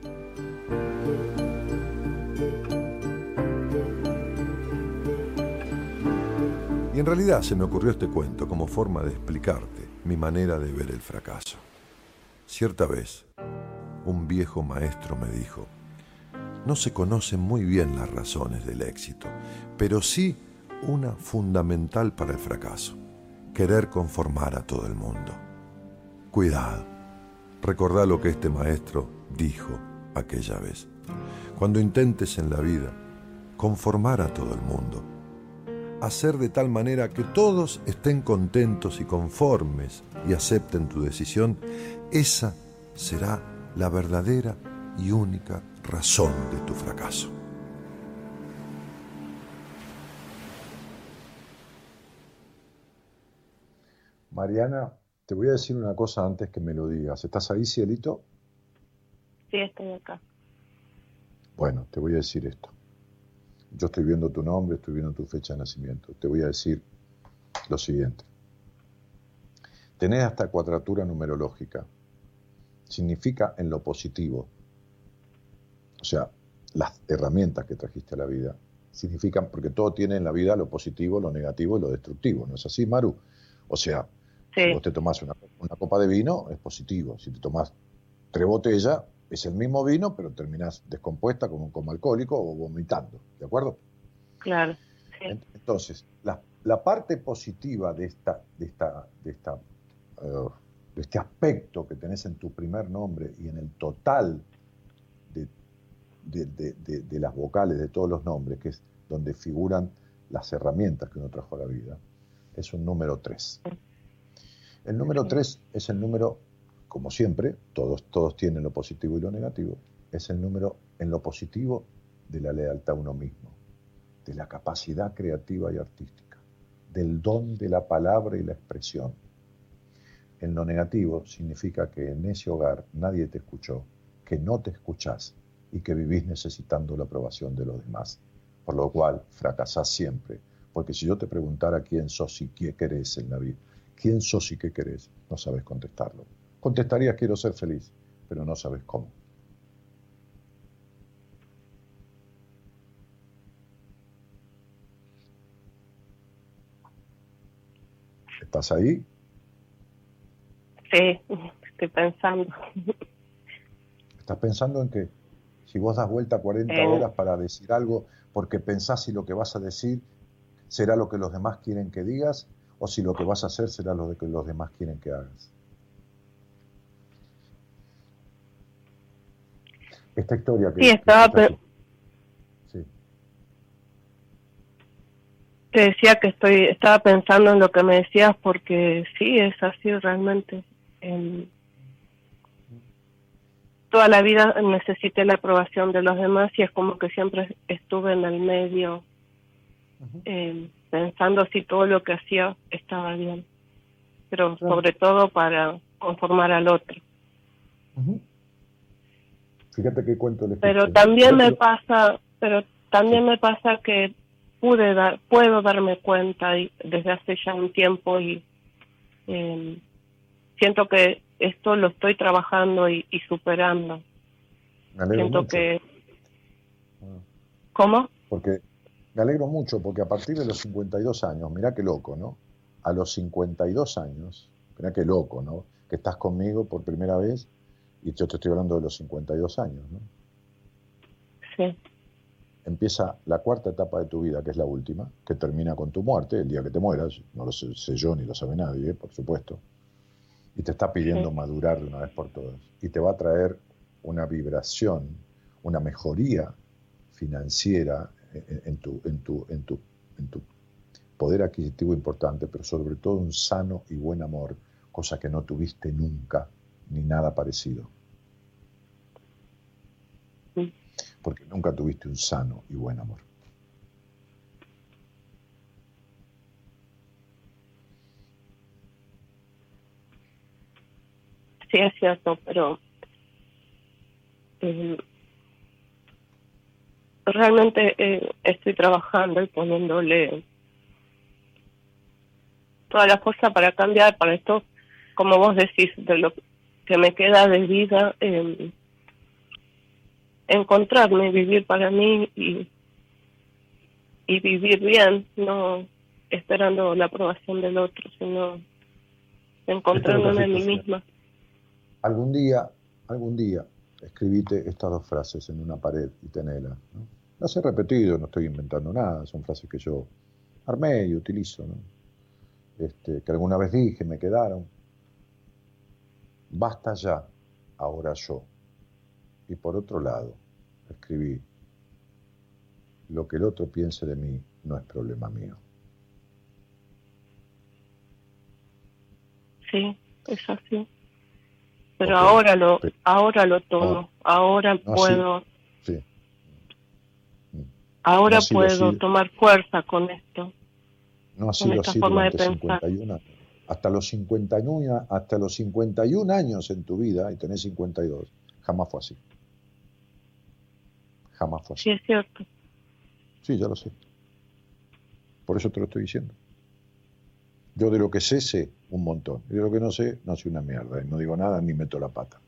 En realidad se me ocurrió este cuento como forma de explicarte mi manera de ver el fracaso. Cierta vez, un viejo maestro me dijo, no se conocen muy bien las razones del éxito, pero sí una fundamental para el fracaso, querer conformar a todo el mundo. Cuidado, recordá lo que este maestro dijo aquella vez. Cuando intentes en la vida conformar a todo el mundo, hacer de tal manera que todos estén contentos y conformes y acepten tu decisión, esa será la verdadera y única razón de tu fracaso. Mariana, te voy a decir una cosa antes que me lo digas. ¿Estás ahí, Cielito? Sí, estoy acá. Bueno, te voy a decir esto. Yo estoy viendo tu nombre, estoy viendo tu fecha de nacimiento. Te voy a decir lo siguiente. Tenés hasta cuadratura numerológica. Significa en lo positivo. O sea, las herramientas que trajiste a la vida significan, porque todo tiene en la vida lo positivo, lo negativo y lo destructivo. ¿No es así, Maru? O sea, si vos te tomás una, copa de vino, es positivo. Si te tomás tres botellas, es el mismo vino, pero terminás descompuesta como, como alcohólico o vomitando. ¿De acuerdo? Claro. Entonces, la, la, parte positiva de esta, de esta, de esta, uh, de este aspecto que tenés en tu primer nombre y en el total de, de, de, de, las vocales de todos los nombres, que es donde figuran las herramientas que uno trajo a la vida, es un número 3. El número 3 es el número, como siempre, todos, todos tienen lo positivo y lo negativo, es el número en lo positivo de la lealtad a uno mismo, de la capacidad creativa y artística, del don de la palabra y la expresión. En lo negativo significa que en ese hogar nadie te escuchó, que no te escuchás y que vivís necesitando la aprobación de los demás, por lo cual fracasás siempre, porque si yo te preguntara quién sos y qué querés en la vida, quién sos y qué querés, no sabes contestarlo. Contestarías quiero ser feliz, pero no sabes cómo. ¿Estás ahí? Sí, estoy pensando. ¿Estás pensando en que si vos das vuelta 40 eh. horas para decir algo porque pensás si lo que vas a decir será lo que los demás quieren que digas o si lo que vas a hacer será lo que los demás quieren que hagas. Esta historia que... Sí, estaba... sí. Te decía que estoy, estaba pensando en lo que me decías porque sí, es así realmente. toda la vida necesité la aprobación de los demás y es como que siempre estuve en el medio pensando si todo lo que hacía estaba bien, pero sobre todo para conformar al otro. Fíjate que cuento Pero también me pasa, pero también me pasa que pude dar, puedo darme cuenta y, desde hace ya un tiempo y em, siento que esto lo estoy trabajando y, superando. siento que ah. ¿Cómo? Porque me alegro mucho porque a partir de los 52 años, mirá qué loco, ¿no? A los 52 años, mirá qué loco, ¿no? Que estás conmigo por primera vez y yo te estoy hablando de los 52 años, ¿no? Sí. Empieza la cuarta etapa de tu vida, que es la última, que termina con tu muerte, el día que te mueras, no lo sé, yo ni lo sabe nadie, por supuesto, y te está pidiendo madurar de una vez por todas. Y te va a traer una vibración, una mejoría financiera, en tu, en tu, en tu, en tu poder adquisitivo importante, pero sobre todo un sano y buen amor, cosa que no tuviste nunca, ni nada parecido. Porque nunca tuviste un sano y buen amor. Sí, es cierto, pero eh, realmente eh, estoy trabajando y poniéndole toda la fuerza para cambiar, para esto, como vos decís, de lo que me queda de vida, eh, encontrarme, vivir para mí y, y vivir bien, no esperando la aprobación del otro, sino encontrándome en mí misma. Algún día, algún día, escribite estas dos frases en una pared y tenela. ¿no? Las he repetido, no estoy inventando nada, son frases que yo armé y utilizo, ¿no? este, que alguna vez dije, me quedaron. Basta ya, ahora yo. Y por otro lado, escribí, lo que el otro piense de mí no es problema mío. Sí, es así. Pero ahora lo ahora lo tomo, ahora puedo sí. Ahora puedo tomar fuerza con esto. No ha sido así durante 51 años. Hasta los 51, hasta los 51 años en tu vida, y tenés 52, jamás fue así. Jamás fue así. Sí, es cierto. Sí, ya lo sé. Por eso te lo estoy diciendo. Yo de lo que sé, sé un montón. Y de lo que no sé, no sé una mierda. Y no digo nada ni meto la pata.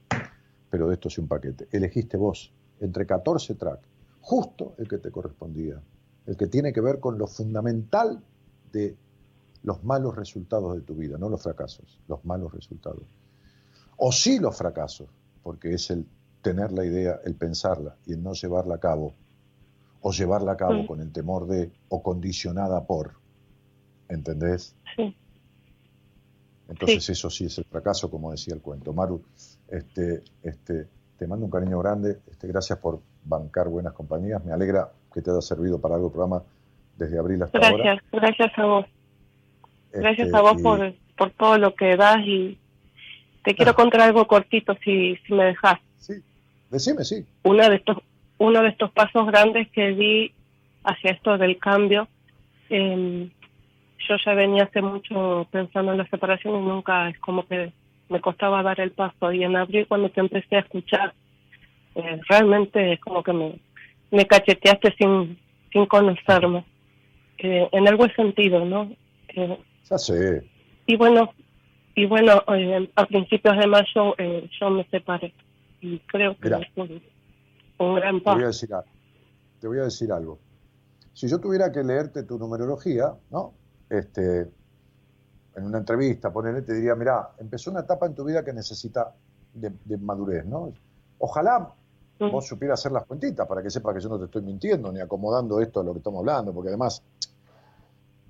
Pero de esto sé un paquete. Elegiste vos, entre 14 tracks, justo el que te correspondía. El que tiene que ver con lo fundamental de los malos resultados de tu vida, no los fracasos, los malos resultados. O sí los fracasos, porque es el tener la idea, el pensarla y el no llevarla a cabo, o llevarla a cabo con el temor de o condicionada por. ¿Entendés? Sí. Entonces eso sí es el fracaso, como decía el cuento. Maru, este, este, te mando un cariño grande, este, gracias por bancar buenas compañías, me alegra que te haya servido para algo el programa desde abril hasta gracias, ahora. Gracias a vos. Gracias este, a vos por, por todo lo que das y te quiero contar algo cortito si, si me dejas. Sí, decime, sí. Uno de estos, uno de estos pasos grandes que di hacia esto del cambio, eh, yo ya venía hace mucho pensando en la separación y nunca es como que me costaba dar el paso. Y en abril cuando te empecé a escuchar, eh, realmente es como que me, me cacheteaste sin, sin conocerme. Eh, en algo sentido, ¿no? Eh, ya sé. Y bueno, y bueno a principios de mayo yo me separé. Y creo que es un, gran paso. Te voy, a decir, te voy a decir algo. Si yo tuviera que leerte tu numerología, ¿no? este, en una entrevista, ponerle, te diría, mira, empezó una etapa en tu vida que necesita de, madurez, ¿no? Ojalá vos supieras hacer las cuentitas para que sepas que yo no te estoy mintiendo ni acomodando esto a lo que estamos hablando, porque además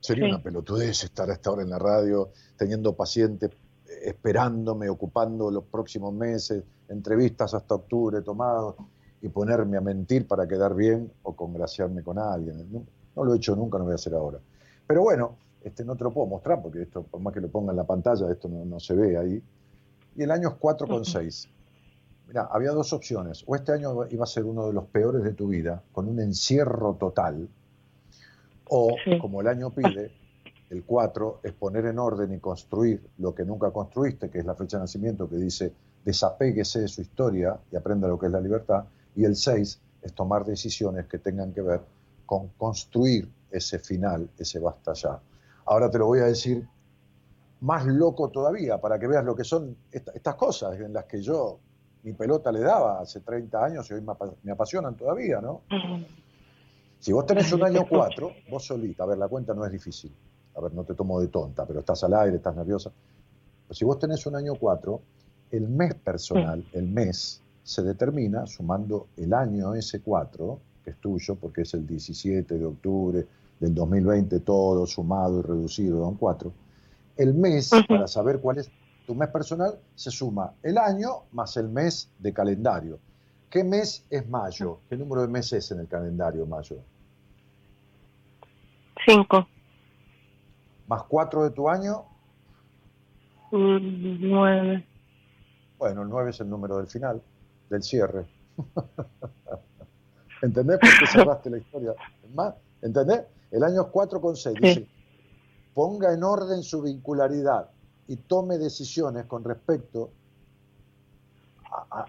sería una pelotudez estar a esta hora en la radio teniendo pacientes esperándome, ocupando los próximos meses, entrevistas hasta octubre tomados y ponerme a mentir para quedar bien o congraciarme con alguien. no lo he hecho nunca, no voy a hacer ahora. Pero bueno, este, no te lo puedo mostrar porque esto, por más que lo ponga en la pantalla, esto no, se ve ahí. Y el año es 4,6. Mira, había dos opciones. O este año iba a ser uno de los peores de tu vida, con un encierro total, o, como el año pide, el 4 es poner en orden y construir lo que nunca construiste, que es la fecha de nacimiento que dice desapéguese de su historia y aprenda lo que es la libertad. Y el 6 es tomar decisiones que tengan que ver con construir ese final, ese basta ya. Ahora te lo voy a decir más loco todavía, para que veas lo que son estas cosas en las que yo mi pelota le daba hace 30 años y hoy me, apasionan todavía, ¿no? Si vos tenés un año [LAUGHS] 4, vos solita, a ver, la cuenta no es difícil. A ver, no te tomo de tonta, pero estás al aire, estás nerviosa. Pero si vos tenés un año 4, el mes personal, el mes, se determina sumando el año S4, que es tuyo, porque es el 17 de octubre, del 2020 todo sumado y reducido a un 4, el mes, para saber cuál es tu mes personal, se suma el año más el mes de calendario. ¿Qué mes es mayo? ¿Qué número de meses es en el calendario mayo? 5. ¿Más 4 de tu año? 9. Mm, bueno, el 9 es el número del final, del cierre. [LAUGHS] ¿Entendés por qué cerraste la historia? ¿Entendés? El año 4,6 dice, ponga en orden su vincularidad y tome decisiones con respecto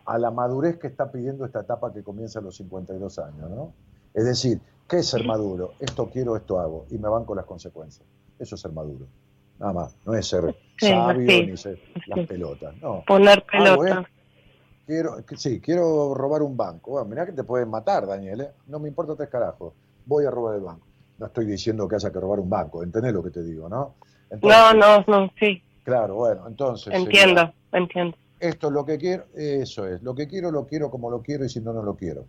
a, la madurez que está pidiendo esta etapa que comienza a los 52 años, ¿no? Es decir, ¿qué es ser maduro? Esto quiero, esto hago, y me van con las consecuencias. Eso es ser maduro. Nada más, no es ser sabio ni ser las pelotas, no. Poner pelotas. quiero, sí, quiero robar un banco. Bueno, mirá que te pueden matar, Daniel, ¿eh? No me importa tres carajos. Voy a robar el banco no estoy diciendo que haya que robar un banco, ¿entendés lo que te digo, no? no, no, no, sí. Claro, bueno, entonces... Entiendo, entiendo. Esto es lo que quiero, eso es, lo que quiero lo quiero como lo quiero y si no, no lo quiero.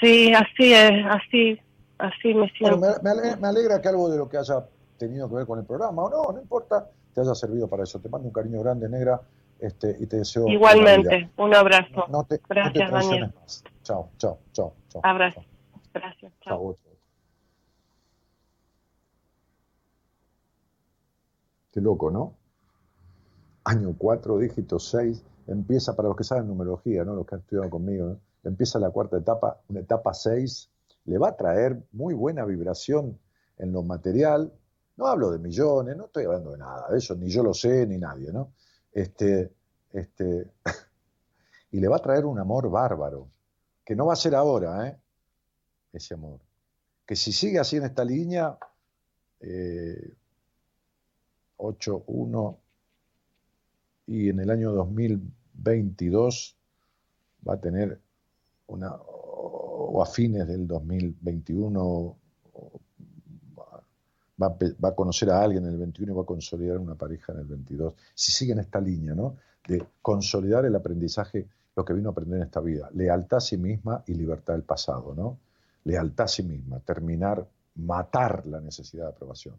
Sí, así es, así, así me siento. me, alegra, que algo de lo que haya tenido que ver con el programa, o no, no importa, te haya servido para eso. Te mando un cariño grande, negra. Este, y te deseo. Igualmente, un abrazo. Gracias, Daniel. Chao, chao, chao, chao. Abrazo. Gracias. Chao. Qué loco, ¿no? Año 4, dígito 6, empieza, para los que saben numerología, ¿no? Los que han estudiado conmigo, empieza la cuarta etapa, una etapa 6, le va a traer muy buena vibración en lo material. No hablo de millones, no estoy hablando de nada de eso, ni yo lo sé, ni nadie, ¿no? Este, este, [LAUGHS] y le va a traer un amor bárbaro, que no va a ser ahora, ¿eh? Ese amor. Que si sigue así en esta línea, eh, 8, 1, y en el año 2022 va a tener una, o a fines del 2021 va va a, conocer a alguien en el 21 y va a consolidar una pareja en el 22. Si sigue en esta línea, ¿no? De consolidar el aprendizaje, lo que vino a aprender en esta vida, lealtad a sí misma y libertad del pasado, ¿no? Lealtad a sí misma, terminar, matar la necesidad de aprobación,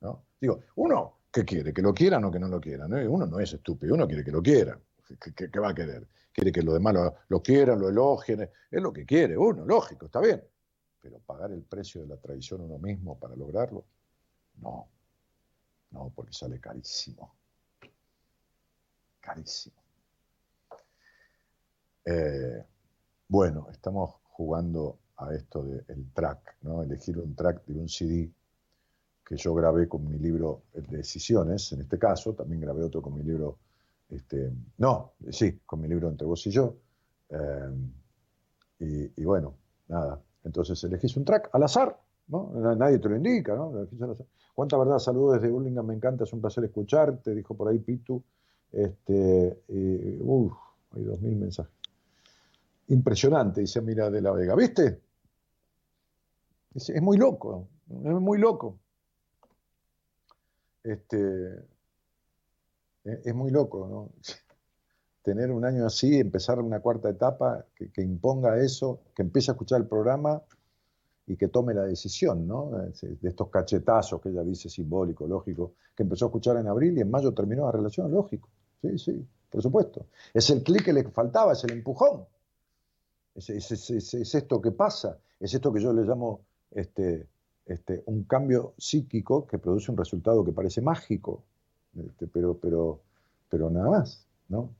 ¿no? Digo, uno, ¿qué quiere? ¿Que lo quieran o que no lo quieran? Uno no es estúpido, uno quiere que lo quieran. ¿Qué, va a querer? Quiere que los demás lo, quieran, lo elogien. Es lo que quiere uno, lógico, está bien. Pero pagar el precio de la traición uno mismo para lograrlo, no. No, porque sale carísimo. Carísimo. Eh, bueno, estamos jugando a esto del track, ¿no? Elegir un track de un CD que yo grabé con mi libro de Decisiones, en este caso, también grabé otro con mi libro este, no, sí, con mi libro Entre vos y yo. Eh, y, bueno, nada. Entonces elegís un track al azar, ¿no? Nadie te lo indica, ¿no? Cuánta verdad, saludos desde Burlingame, me encanta, es un placer escucharte, dijo por ahí Pitu. Este, uff, hay dos mil mensajes. Impresionante, dice Mira de la Vega, ¿viste? es muy loco, es muy loco. Este, es muy loco, ¿no? [LAUGHS] Tener un año así, empezar una cuarta etapa, que, imponga eso, que empiece a escuchar el programa y que tome la decisión, ¿no? De estos cachetazos que ella dice simbólico, lógico, que empezó a escuchar en abril y en mayo terminó la relación, lógico. Sí, sí, por supuesto. Es el clic que le faltaba, es el empujón. Es, es, esto que pasa, es esto que yo le llamo este, este, un cambio psíquico que produce un resultado que parece mágico, este, pero, pero, pero nada más, ¿no?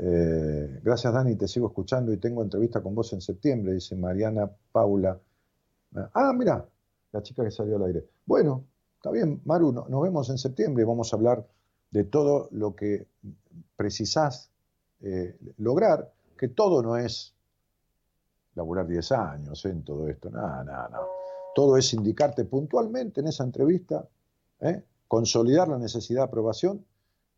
Eh, gracias Dani, te sigo escuchando y tengo entrevista con vos en septiembre, dice Mariana Paula. Ah, mira, la chica que salió al aire. Bueno, está bien, Maru, nos vemos en septiembre y vamos a hablar de todo lo que precisás eh, lograr, que todo no es laburar 10 años en todo esto, nada, nada, nada. Todo es indicarte puntualmente en esa entrevista ¿eh? Consolidar la necesidad de aprobación,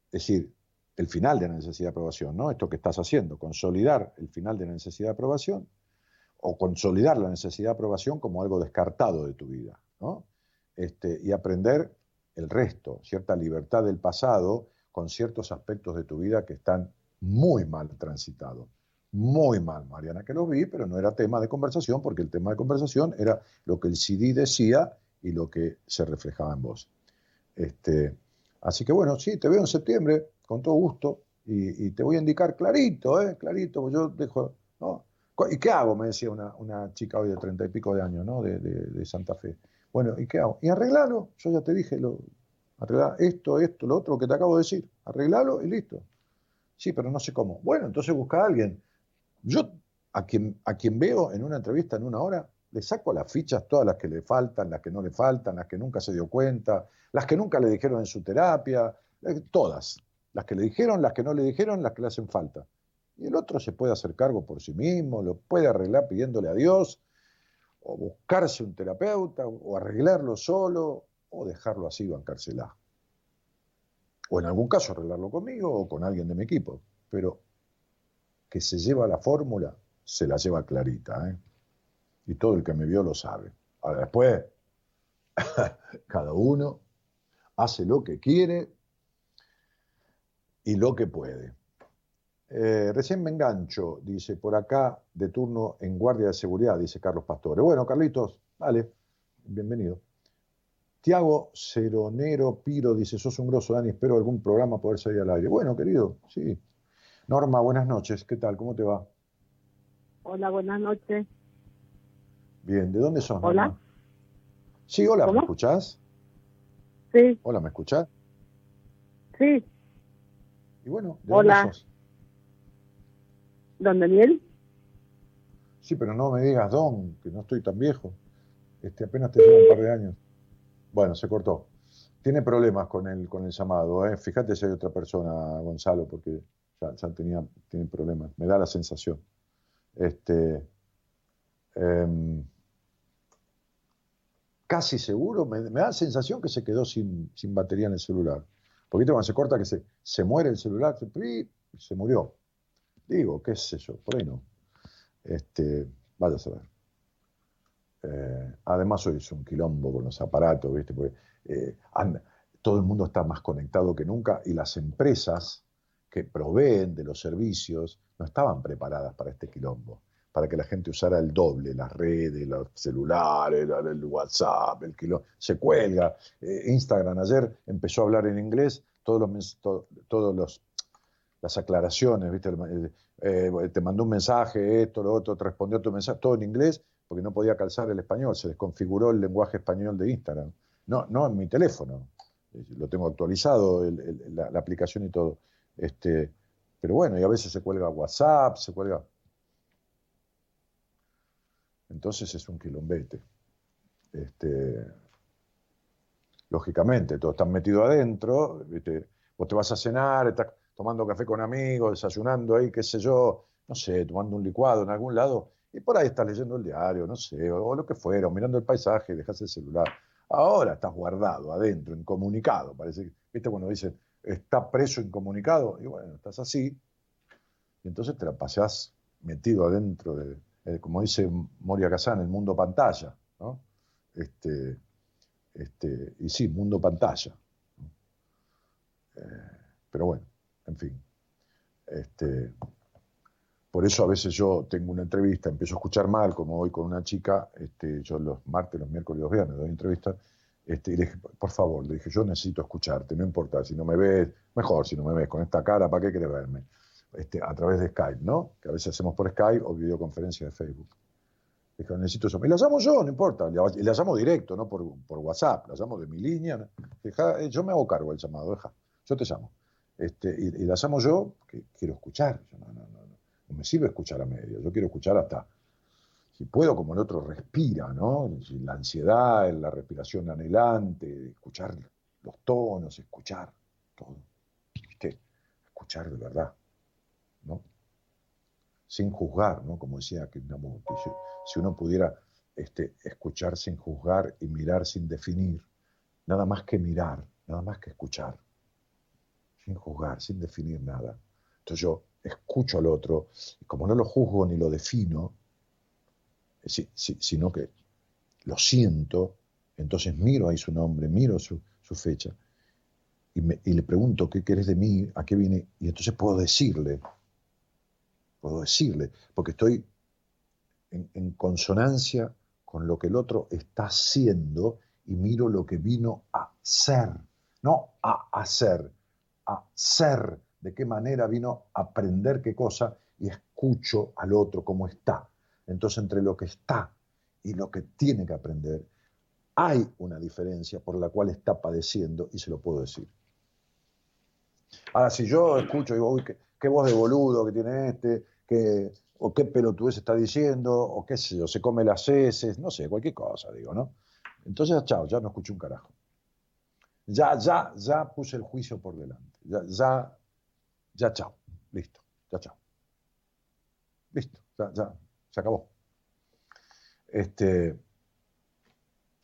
es decir, el final de la necesidad de aprobación, ¿no? Esto que estás haciendo, consolidar el final de la necesidad de aprobación o consolidar la necesidad de aprobación como algo descartado de tu vida, ¿no? Este, y aprender el resto, cierta libertad del pasado con ciertos aspectos de tu vida que están muy mal transitados. Muy mal, Mariana, que lo vi, pero no era tema de conversación, porque el tema de conversación era lo que el CD decía y lo que se reflejaba en vos. Este, así que bueno, sí, te veo en septiembre, con todo gusto, y, te voy a indicar clarito, ¿eh? Clarito, yo dejo, ¿no? ¿Y qué hago? Me decía una, chica hoy de treinta y pico de años, ¿no? De, Santa Fe. Bueno, ¿y qué hago? Y arreglalo, yo ya te dije, lo, esto, esto, lo otro que te acabo de decir, arreglalo y listo. Sí, pero no sé cómo. Bueno, entonces busca a alguien. Yo, a quien, a quien veo en una entrevista en una hora, le saco las fichas todas las que le faltan, las que no le faltan, las que nunca se dio cuenta, las que nunca le dijeron en su terapia, eh, todas. Las que le dijeron, las que no le dijeron, las que le hacen falta. Y el otro se puede hacer cargo por sí mismo, lo puede arreglar pidiéndole a Dios, o buscarse un terapeuta, o arreglarlo solo, o dejarlo así bancársela. O en algún caso arreglarlo conmigo o con alguien de mi equipo. Pero que se lleva la fórmula, se la lleva clarita. ¿eh? Y todo el que me vio lo sabe. Ahora después, [LAUGHS] cada uno hace lo que quiere y lo que puede. Eh, recién me engancho, dice, por acá de turno en guardia de seguridad, dice Carlos Pastore. Bueno, Carlitos, vale, bienvenido. Tiago Ceronero Piro dice, sos un grosso, Dani, espero algún programa poder salir al aire. Bueno, querido, sí. Norma, buenas noches, ¿qué tal? ¿Cómo te va? Hola, buenas noches. Bien, ¿de dónde sos? Hola. Sí, hola, ¿me escuchás? Sí. Hola, ¿me escuchás? Sí. Y bueno, ¿de hola. dónde sos? ¿Don Daniel? Sí, pero no me digas don, que no estoy tan viejo. Este, apenas te llevo un par de años. Bueno, se cortó. Tiene problemas con el, con el llamado, ¿eh? Fíjate si hay otra persona, Gonzalo, porque ya, tenía, tiene problemas. Me da la sensación. Este, em, casi seguro, me, da la sensación que se quedó sin, batería en el celular. Porque cuando se corta que se, muere el celular, se, murió. Digo, qué sé yo, por ahí no. Este, vaya a saber. Eh, además hoy es un quilombo con los aparatos, ¿viste? Eh, todo el mundo está más conectado que nunca y las empresas que proveen de los servicios no estaban preparadas para este quilombo, para que la gente usara el doble, las redes, los celulares, el WhatsApp, el quilombo, se cuelga. Eh, Instagram ayer empezó a hablar en inglés, todos los, todos los las aclaraciones, ¿viste? te mandó un mensaje, esto, lo otro, te respondió tu mensaje, todo en inglés, porque no podía calzar el español, se desconfiguró el lenguaje español de Instagram. No, no en mi teléfono, eh, lo tengo actualizado, la, aplicación y todo. Este, pero bueno, y a veces se cuelga WhatsApp, se cuelga... Entonces es un quilombete. Este, lógicamente, todos están metidos adentro, vos te vas a cenar, estás tomando café con amigos, desayunando ahí, qué sé yo, no sé, tomando un licuado en algún lado, y por ahí estás leyendo el diario, no sé, o, lo que fuera, o mirando el paisaje dejas el celular. Ahora estás guardado adentro, incomunicado. Parece ¿viste? Cuando dicen, está preso incomunicado, y bueno, estás así, y entonces te la pasás metido adentro de, eh, como dice Moria Kazan, el mundo pantalla, ¿no? Este, este, y sí, mundo pantalla. Eh, pero bueno, en fin. Este, por eso a veces yo tengo una entrevista, empiezo a escuchar mal, como hoy con una chica, este, yo los martes, los miércoles y los viernes doy entrevista, este, y le dije, por favor, le dije, yo necesito escucharte, no importa, si no me ves, mejor si no me ves con esta cara, ¿para qué querés verme? Este, a través de Skype, ¿no? Que a veces hacemos por Skype o videoconferencia de Facebook. Le dije, necesito eso. Y la llamo yo, no importa, y la llamo directo, no por, por WhatsApp, la llamo de mi línea. Eh, yo me hago cargo del llamado, deja, yo te llamo. Este, y, y la llamo yo, que quiero escuchar. no, no, no no me sirve escuchar a medio, yo quiero escuchar hasta, si puedo, como el otro respira, ¿no? La ansiedad, la respiración anhelante, escuchar los tonos, escuchar todo. Escuchar de verdad, ¿no? Sin juzgar, ¿no? Como decía Krishnamurti, si, uno pudiera este, escuchar sin juzgar y mirar sin definir, nada más que mirar, nada más que escuchar, sin juzgar, sin definir nada. Entonces yo escucho al otro, y como no lo juzgo ni lo defino, sino que lo siento, entonces miro ahí su nombre, miro su, fecha, y, le pregunto qué querés de mí, a qué viene, y entonces puedo decirle, puedo decirle, porque estoy en, consonancia con lo que el otro está haciendo y miro lo que vino a ser, no a hacer, a ser de qué manera vino a aprender qué cosa y escucho al otro cómo está. Entonces, entre lo que está y lo que tiene que aprender, hay una diferencia por la cual está padeciendo y se lo puedo decir. Ahora, si yo escucho y digo, uy, qué, voz de boludo que tiene este, que, o qué pelotudez está diciendo, o qué sé yo, se come las heces, no sé, cualquier cosa, digo, ¿no? Entonces, chao, ya no escucho un carajo. Ya, ya, ya puse el juicio por delante. Ya, ya ya chao, listo, ya chao. Listo, ya, ya, se acabó. Este,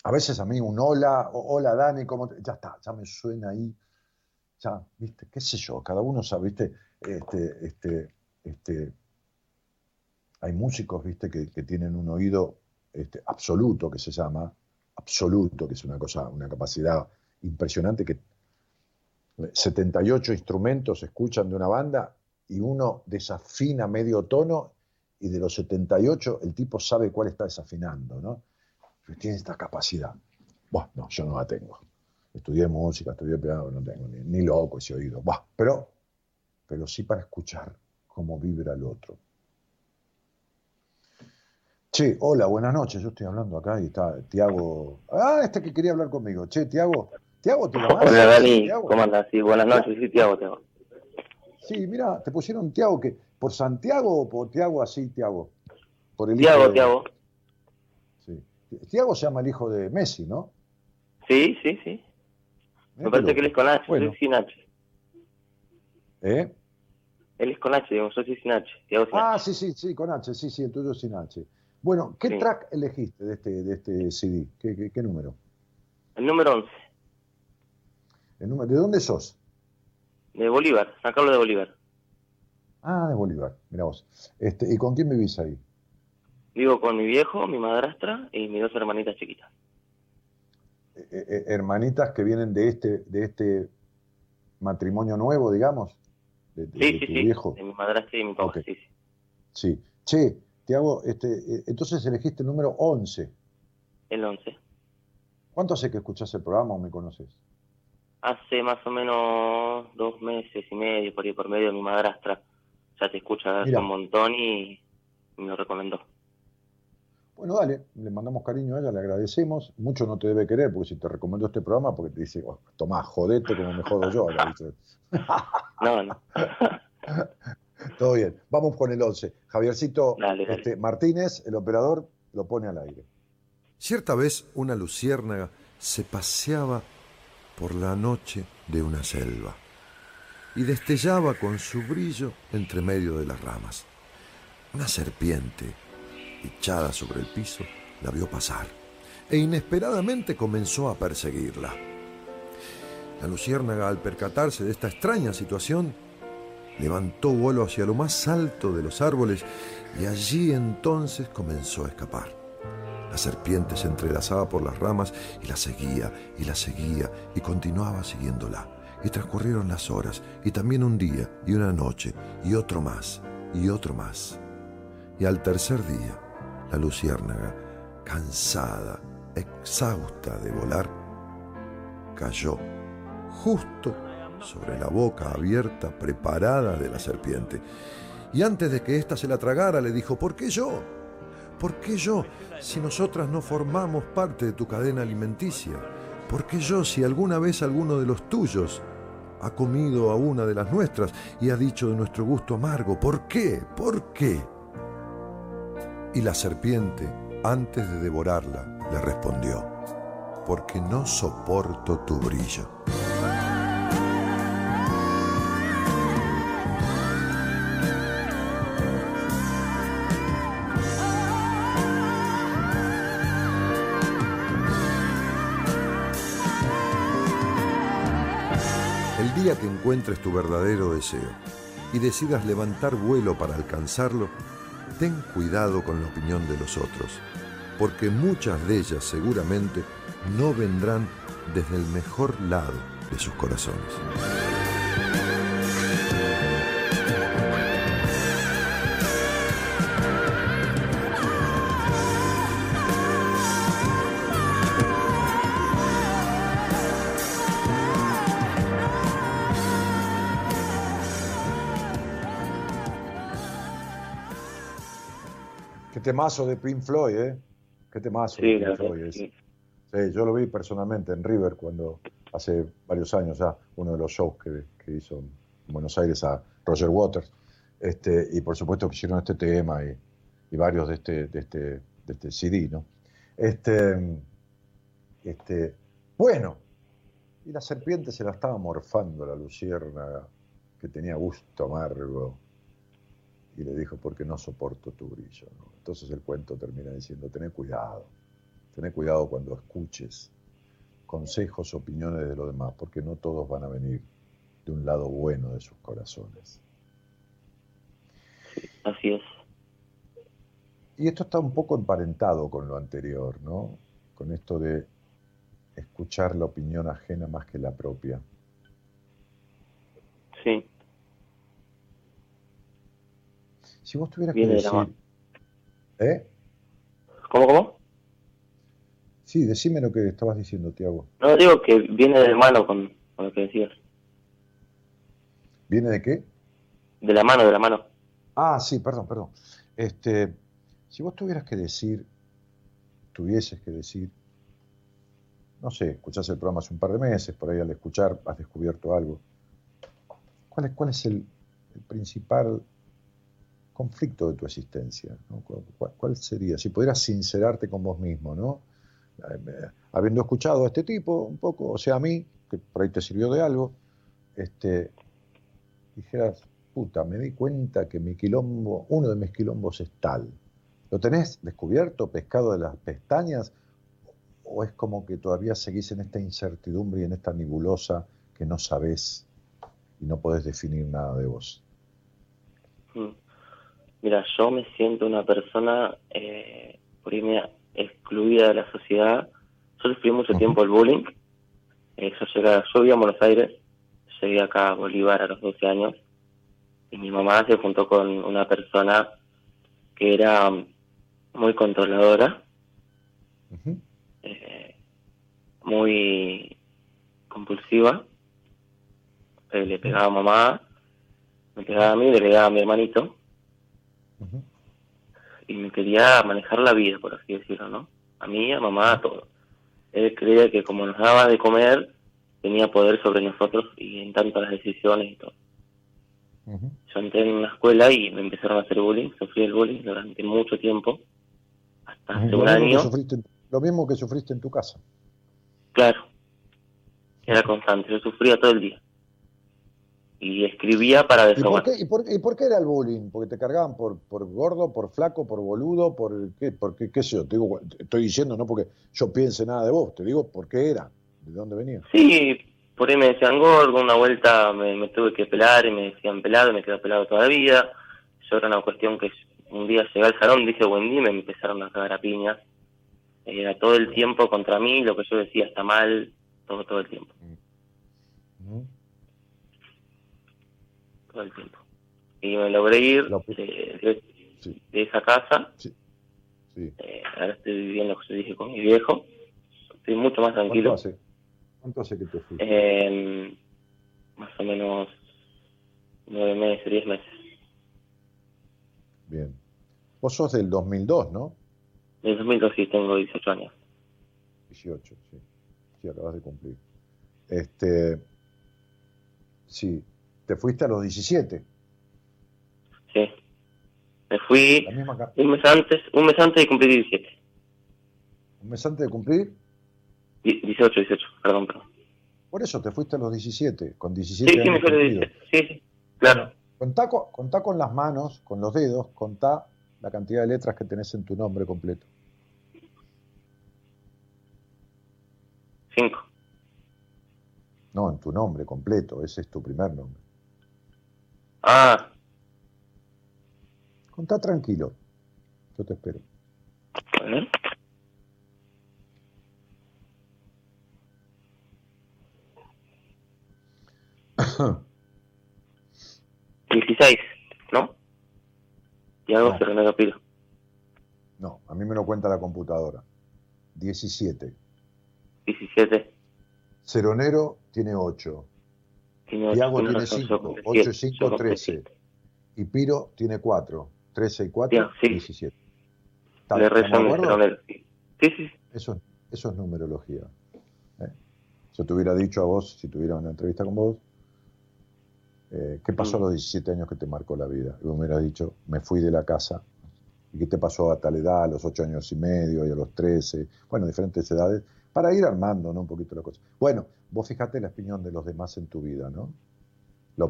a veces a mí un hola, hola Dani, ¿cómo ya está, ya me suena ahí, ya, viste, qué sé yo, cada uno sabe, viste, este, este, este, hay músicos, viste, que, tienen un oído este, absoluto, que se llama, absoluto, que es una cosa, una capacidad impresionante que 78 instrumentos se escuchan de una banda y uno desafina medio tono y de los 78 el tipo sabe cuál está desafinando, ¿no? Tiene esta capacidad. Bueno, no, yo no la tengo. Estudié música, estudié piano, no tengo ni, loco ese oído. Bah, pero, pero sí para escuchar cómo vibra el otro. Che, hola, buenas noches. Yo estoy hablando acá y está Tiago. Ah, este que quería hablar conmigo. Che, Tiago. Tiago, ¿te? Hola, Dani. ¿Cómo andas? Sí, buenas noches. Sí, Tiago, Tiago. Sí, mira, te pusieron Tiago, que ¿por Santiago o por Tiago así, Tiago? Por el Tiago, Tiago. Sí. Tiago se llama el hijo de Messi, ¿no? Sí, sí, sí. Me parece que él es con H, bueno. sin H. ¿Eh? Él es con H, digamos, yo soy sin H. ah, sí, sí, sí, con H, sí, sí, el tuyo sin H. Bueno, ¿qué track elegiste de este, de este CD? ¿Qué, qué, número? El número 11. El número, ¿De dónde sos? De Bolívar, San Carlos de Bolívar. Ah, de Bolívar, mira vos. Este, ¿Y con quién vivís ahí? Vivo con mi viejo, mi madrastra y mis dos hermanitas chiquitas. Eh, eh, hermanitas que vienen de este, de este matrimonio nuevo, digamos. De, sí, sí. Viejo. De mi madrastra y mi papá, sí, sí. Sí. Che, te hago, este, eh, entonces elegiste el número 11. El 11. ¿Cuánto hace que escuchás el programa o me conoces? Hace más o menos dos meses y medio, por ahí por medio, mi madrastra ya te escucha hace un montón y me lo recomendó. Bueno, dale, le mandamos cariño a ella, le agradecemos. Mucho no te debe querer, porque si te recomendó este programa, porque te dice, oh, Tomás, jodete como me jodo yo. [LAUGHS] no, no. [LAUGHS] Todo bien. Vamos con el 11. Javiercito Este, Martínez, el operador, lo pone al aire. Cierta vez una luciérnaga se paseaba por la noche de una selva y destellaba con su brillo entre medio de las ramas. Una serpiente sobre el piso, la vio pasar e inesperadamente comenzó a perseguirla. La luciérnaga, al percatarse de esta extraña situación, levantó vuelo hacia lo más alto de los árboles y allí entonces comenzó a escapar. La serpiente se entrelazaba por las ramas y la seguía y la seguía y continuaba siguiéndola. Y transcurrieron las horas y también un día y una noche y otro más y otro más. Y al tercer día, la luciérnaga, cansada, exhausta de volar, cayó justo sobre la boca abierta preparada de la serpiente. Y antes de que ésta se la tragara, le dijo, ¿por qué yo? ¿Por qué yo si nosotras no formamos parte de tu cadena alimenticia? ¿Por qué yo si alguna vez alguno de los tuyos ha comido a una de las nuestras y ha dicho de nuestro gusto amargo? ¿Por qué? ¿Por qué? Y la serpiente, antes de devorarla, le respondió, porque no soporto tu brillo. que encuentres tu verdadero deseo y decidas levantar vuelo para alcanzarlo, ten cuidado con la opinión de los otros, porque muchas de ellas seguramente no vendrán desde el mejor lado de sus corazones. Temazo de Pink Floyd, ¿eh? Qué temazo de Pink Floyd Sí. yo lo vi personalmente en River cuando hace varios años ya, uno de los shows que, hizo en Buenos Aires a Roger Waters. Este, y por supuesto que hicieron este tema y, varios de este, de este, de este CD, ¿no? Este, este, bueno, y la serpiente se la estaba morfando la lucierna que tenía gusto amargo y le dijo, porque no soporto tu brillo. Entonces el cuento termina diciendo, ten cuidado, ten cuidado cuando escuches consejos, opiniones de los demás, porque no todos van a venir de un lado bueno de sus corazones. Así es. Y esto está un poco emparentado con lo anterior, ¿no? Con esto de escuchar la opinión ajena más que la propia. Sí. Si vos tuvieras que decir... ¿Eh? ¿Cómo, cómo? Sí, decime lo que estabas diciendo, Tiago. No, digo que viene de mano con, con lo que decías. ¿Viene de qué? De la mano, de la mano. Ah, sí, perdón, perdón. Este, si vos tuvieras que decir, tuvieses que decir, no sé, escuchaste el programa hace un par de meses, por ahí al escuchar has descubierto algo. ¿Cuál es, cuál es el, principal conflicto de tu existencia? ¿Cuál, sería? Si pudieras sincerarte con vos mismo, ¿no? Eh, habiendo escuchado a este tipo un poco, o sea, a mí, que por ahí te sirvió de algo, este, dijeras, puta, me di cuenta que mi quilombo, uno de mis quilombos es tal. ¿Lo tenés descubierto, pescado de las pestañas? ¿O es como que todavía seguís en esta incertidumbre y en esta nebulosa que no sabés y no podés definir nada de vos? Mm. Mira, yo me siento una persona, eh, por irme excluida de la sociedad. Yo sufrí mucho tiempo el bullying. Eh, yo, llegué, yo vivía en Buenos Aires, llegué acá a Bolívar a los 12 años. Y mi mamá se juntó con una persona que era muy controladora, eh, muy compulsiva, eh, le pegaba a mamá, me pegaba a mí, le pegaba a mi hermanito, y me quería manejar la vida, por así decirlo, ¿no? A mí, a mamá, a todo. Él creía que como nos daba de comer, tenía poder sobre nosotros y en tanto las decisiones y todo. Yo entré en una escuela y me empezaron a hacer bullying, sufrí el bullying durante mucho tiempo, hasta hace un año. lo mismo que sufriste en tu casa. Claro, era constante, yo sufría todo el día. Y escribía para desahogar. ¿Y por, qué, y, por, qué, era el bullying? ¿Porque te cargaban por, por gordo, por flaco, por boludo, por qué? Por qué, qué sé yo? Te digo, estoy diciendo no porque yo piense nada de vos, te digo por qué era, de dónde venía. Sí, por ahí me decían gordo, una vuelta me, tuve que pelar y me decían pelado, y me quedé pelado todavía. Yo era una cuestión que un día llegué al salón, dije buen día y me empezaron a cagar a piñas. Era todo el tiempo contra mí, lo que yo decía está mal, todo, todo el tiempo. Todo el tiempo. Y me logré ir de, esa casa. Eh, ahora estoy viviendo, como dije, con mi viejo. Estoy mucho más tranquilo. ¿Cuánto hace que te fuiste? Eh, más o menos nueve meses, diez meses. Bien. Vos sos del 2002, ¿no? Del 2002 sí, tengo 18 años. 18, sí. Sí, acabas de cumplir. Este, sí, te fuiste a los 17. Sí. Me fui un mes antes, un mes antes de cumplir 17. ¿Un mes antes de cumplir? 18, 18, perdón, perdón. Por eso te fuiste a los 17, con 17 sí, Sí, me fui a los 17, sí, sí, claro. Contá con, contá con las manos, con los dedos, contá la cantidad de letras que tenés en tu nombre completo. Cinco. No, en tu nombre completo, ese es tu primer nombre. Ah. Contá tranquilo, yo te espero. Bueno. [COUGHS] 16, ¿no? Y algo no. Serenero Piro. No, a mí me lo cuenta la computadora. 17. 17. Ceronero tiene 8. Tiene 8 Tiago tiene 5. 8 y 5, 13. Y Piro tiene 4. 13 y 4, sí. 17. Le rezo Ceronero. Sí, sí. Eso, eso es numerología. ¿eh? Yo te hubiera dicho a vos, si tuviera una entrevista con vos, eh, ¿Qué pasó a mm. los 17 años que te marcó la vida? Y vos me hubieras dicho, me fui de la casa. ¿Y qué te pasó a tal edad, a los 8 años y medio y a los 13? Bueno, diferentes edades, para ir armando ¿no? un poquito la cosa. Bueno, vos fijate la opinión de los demás en tu vida, ¿no?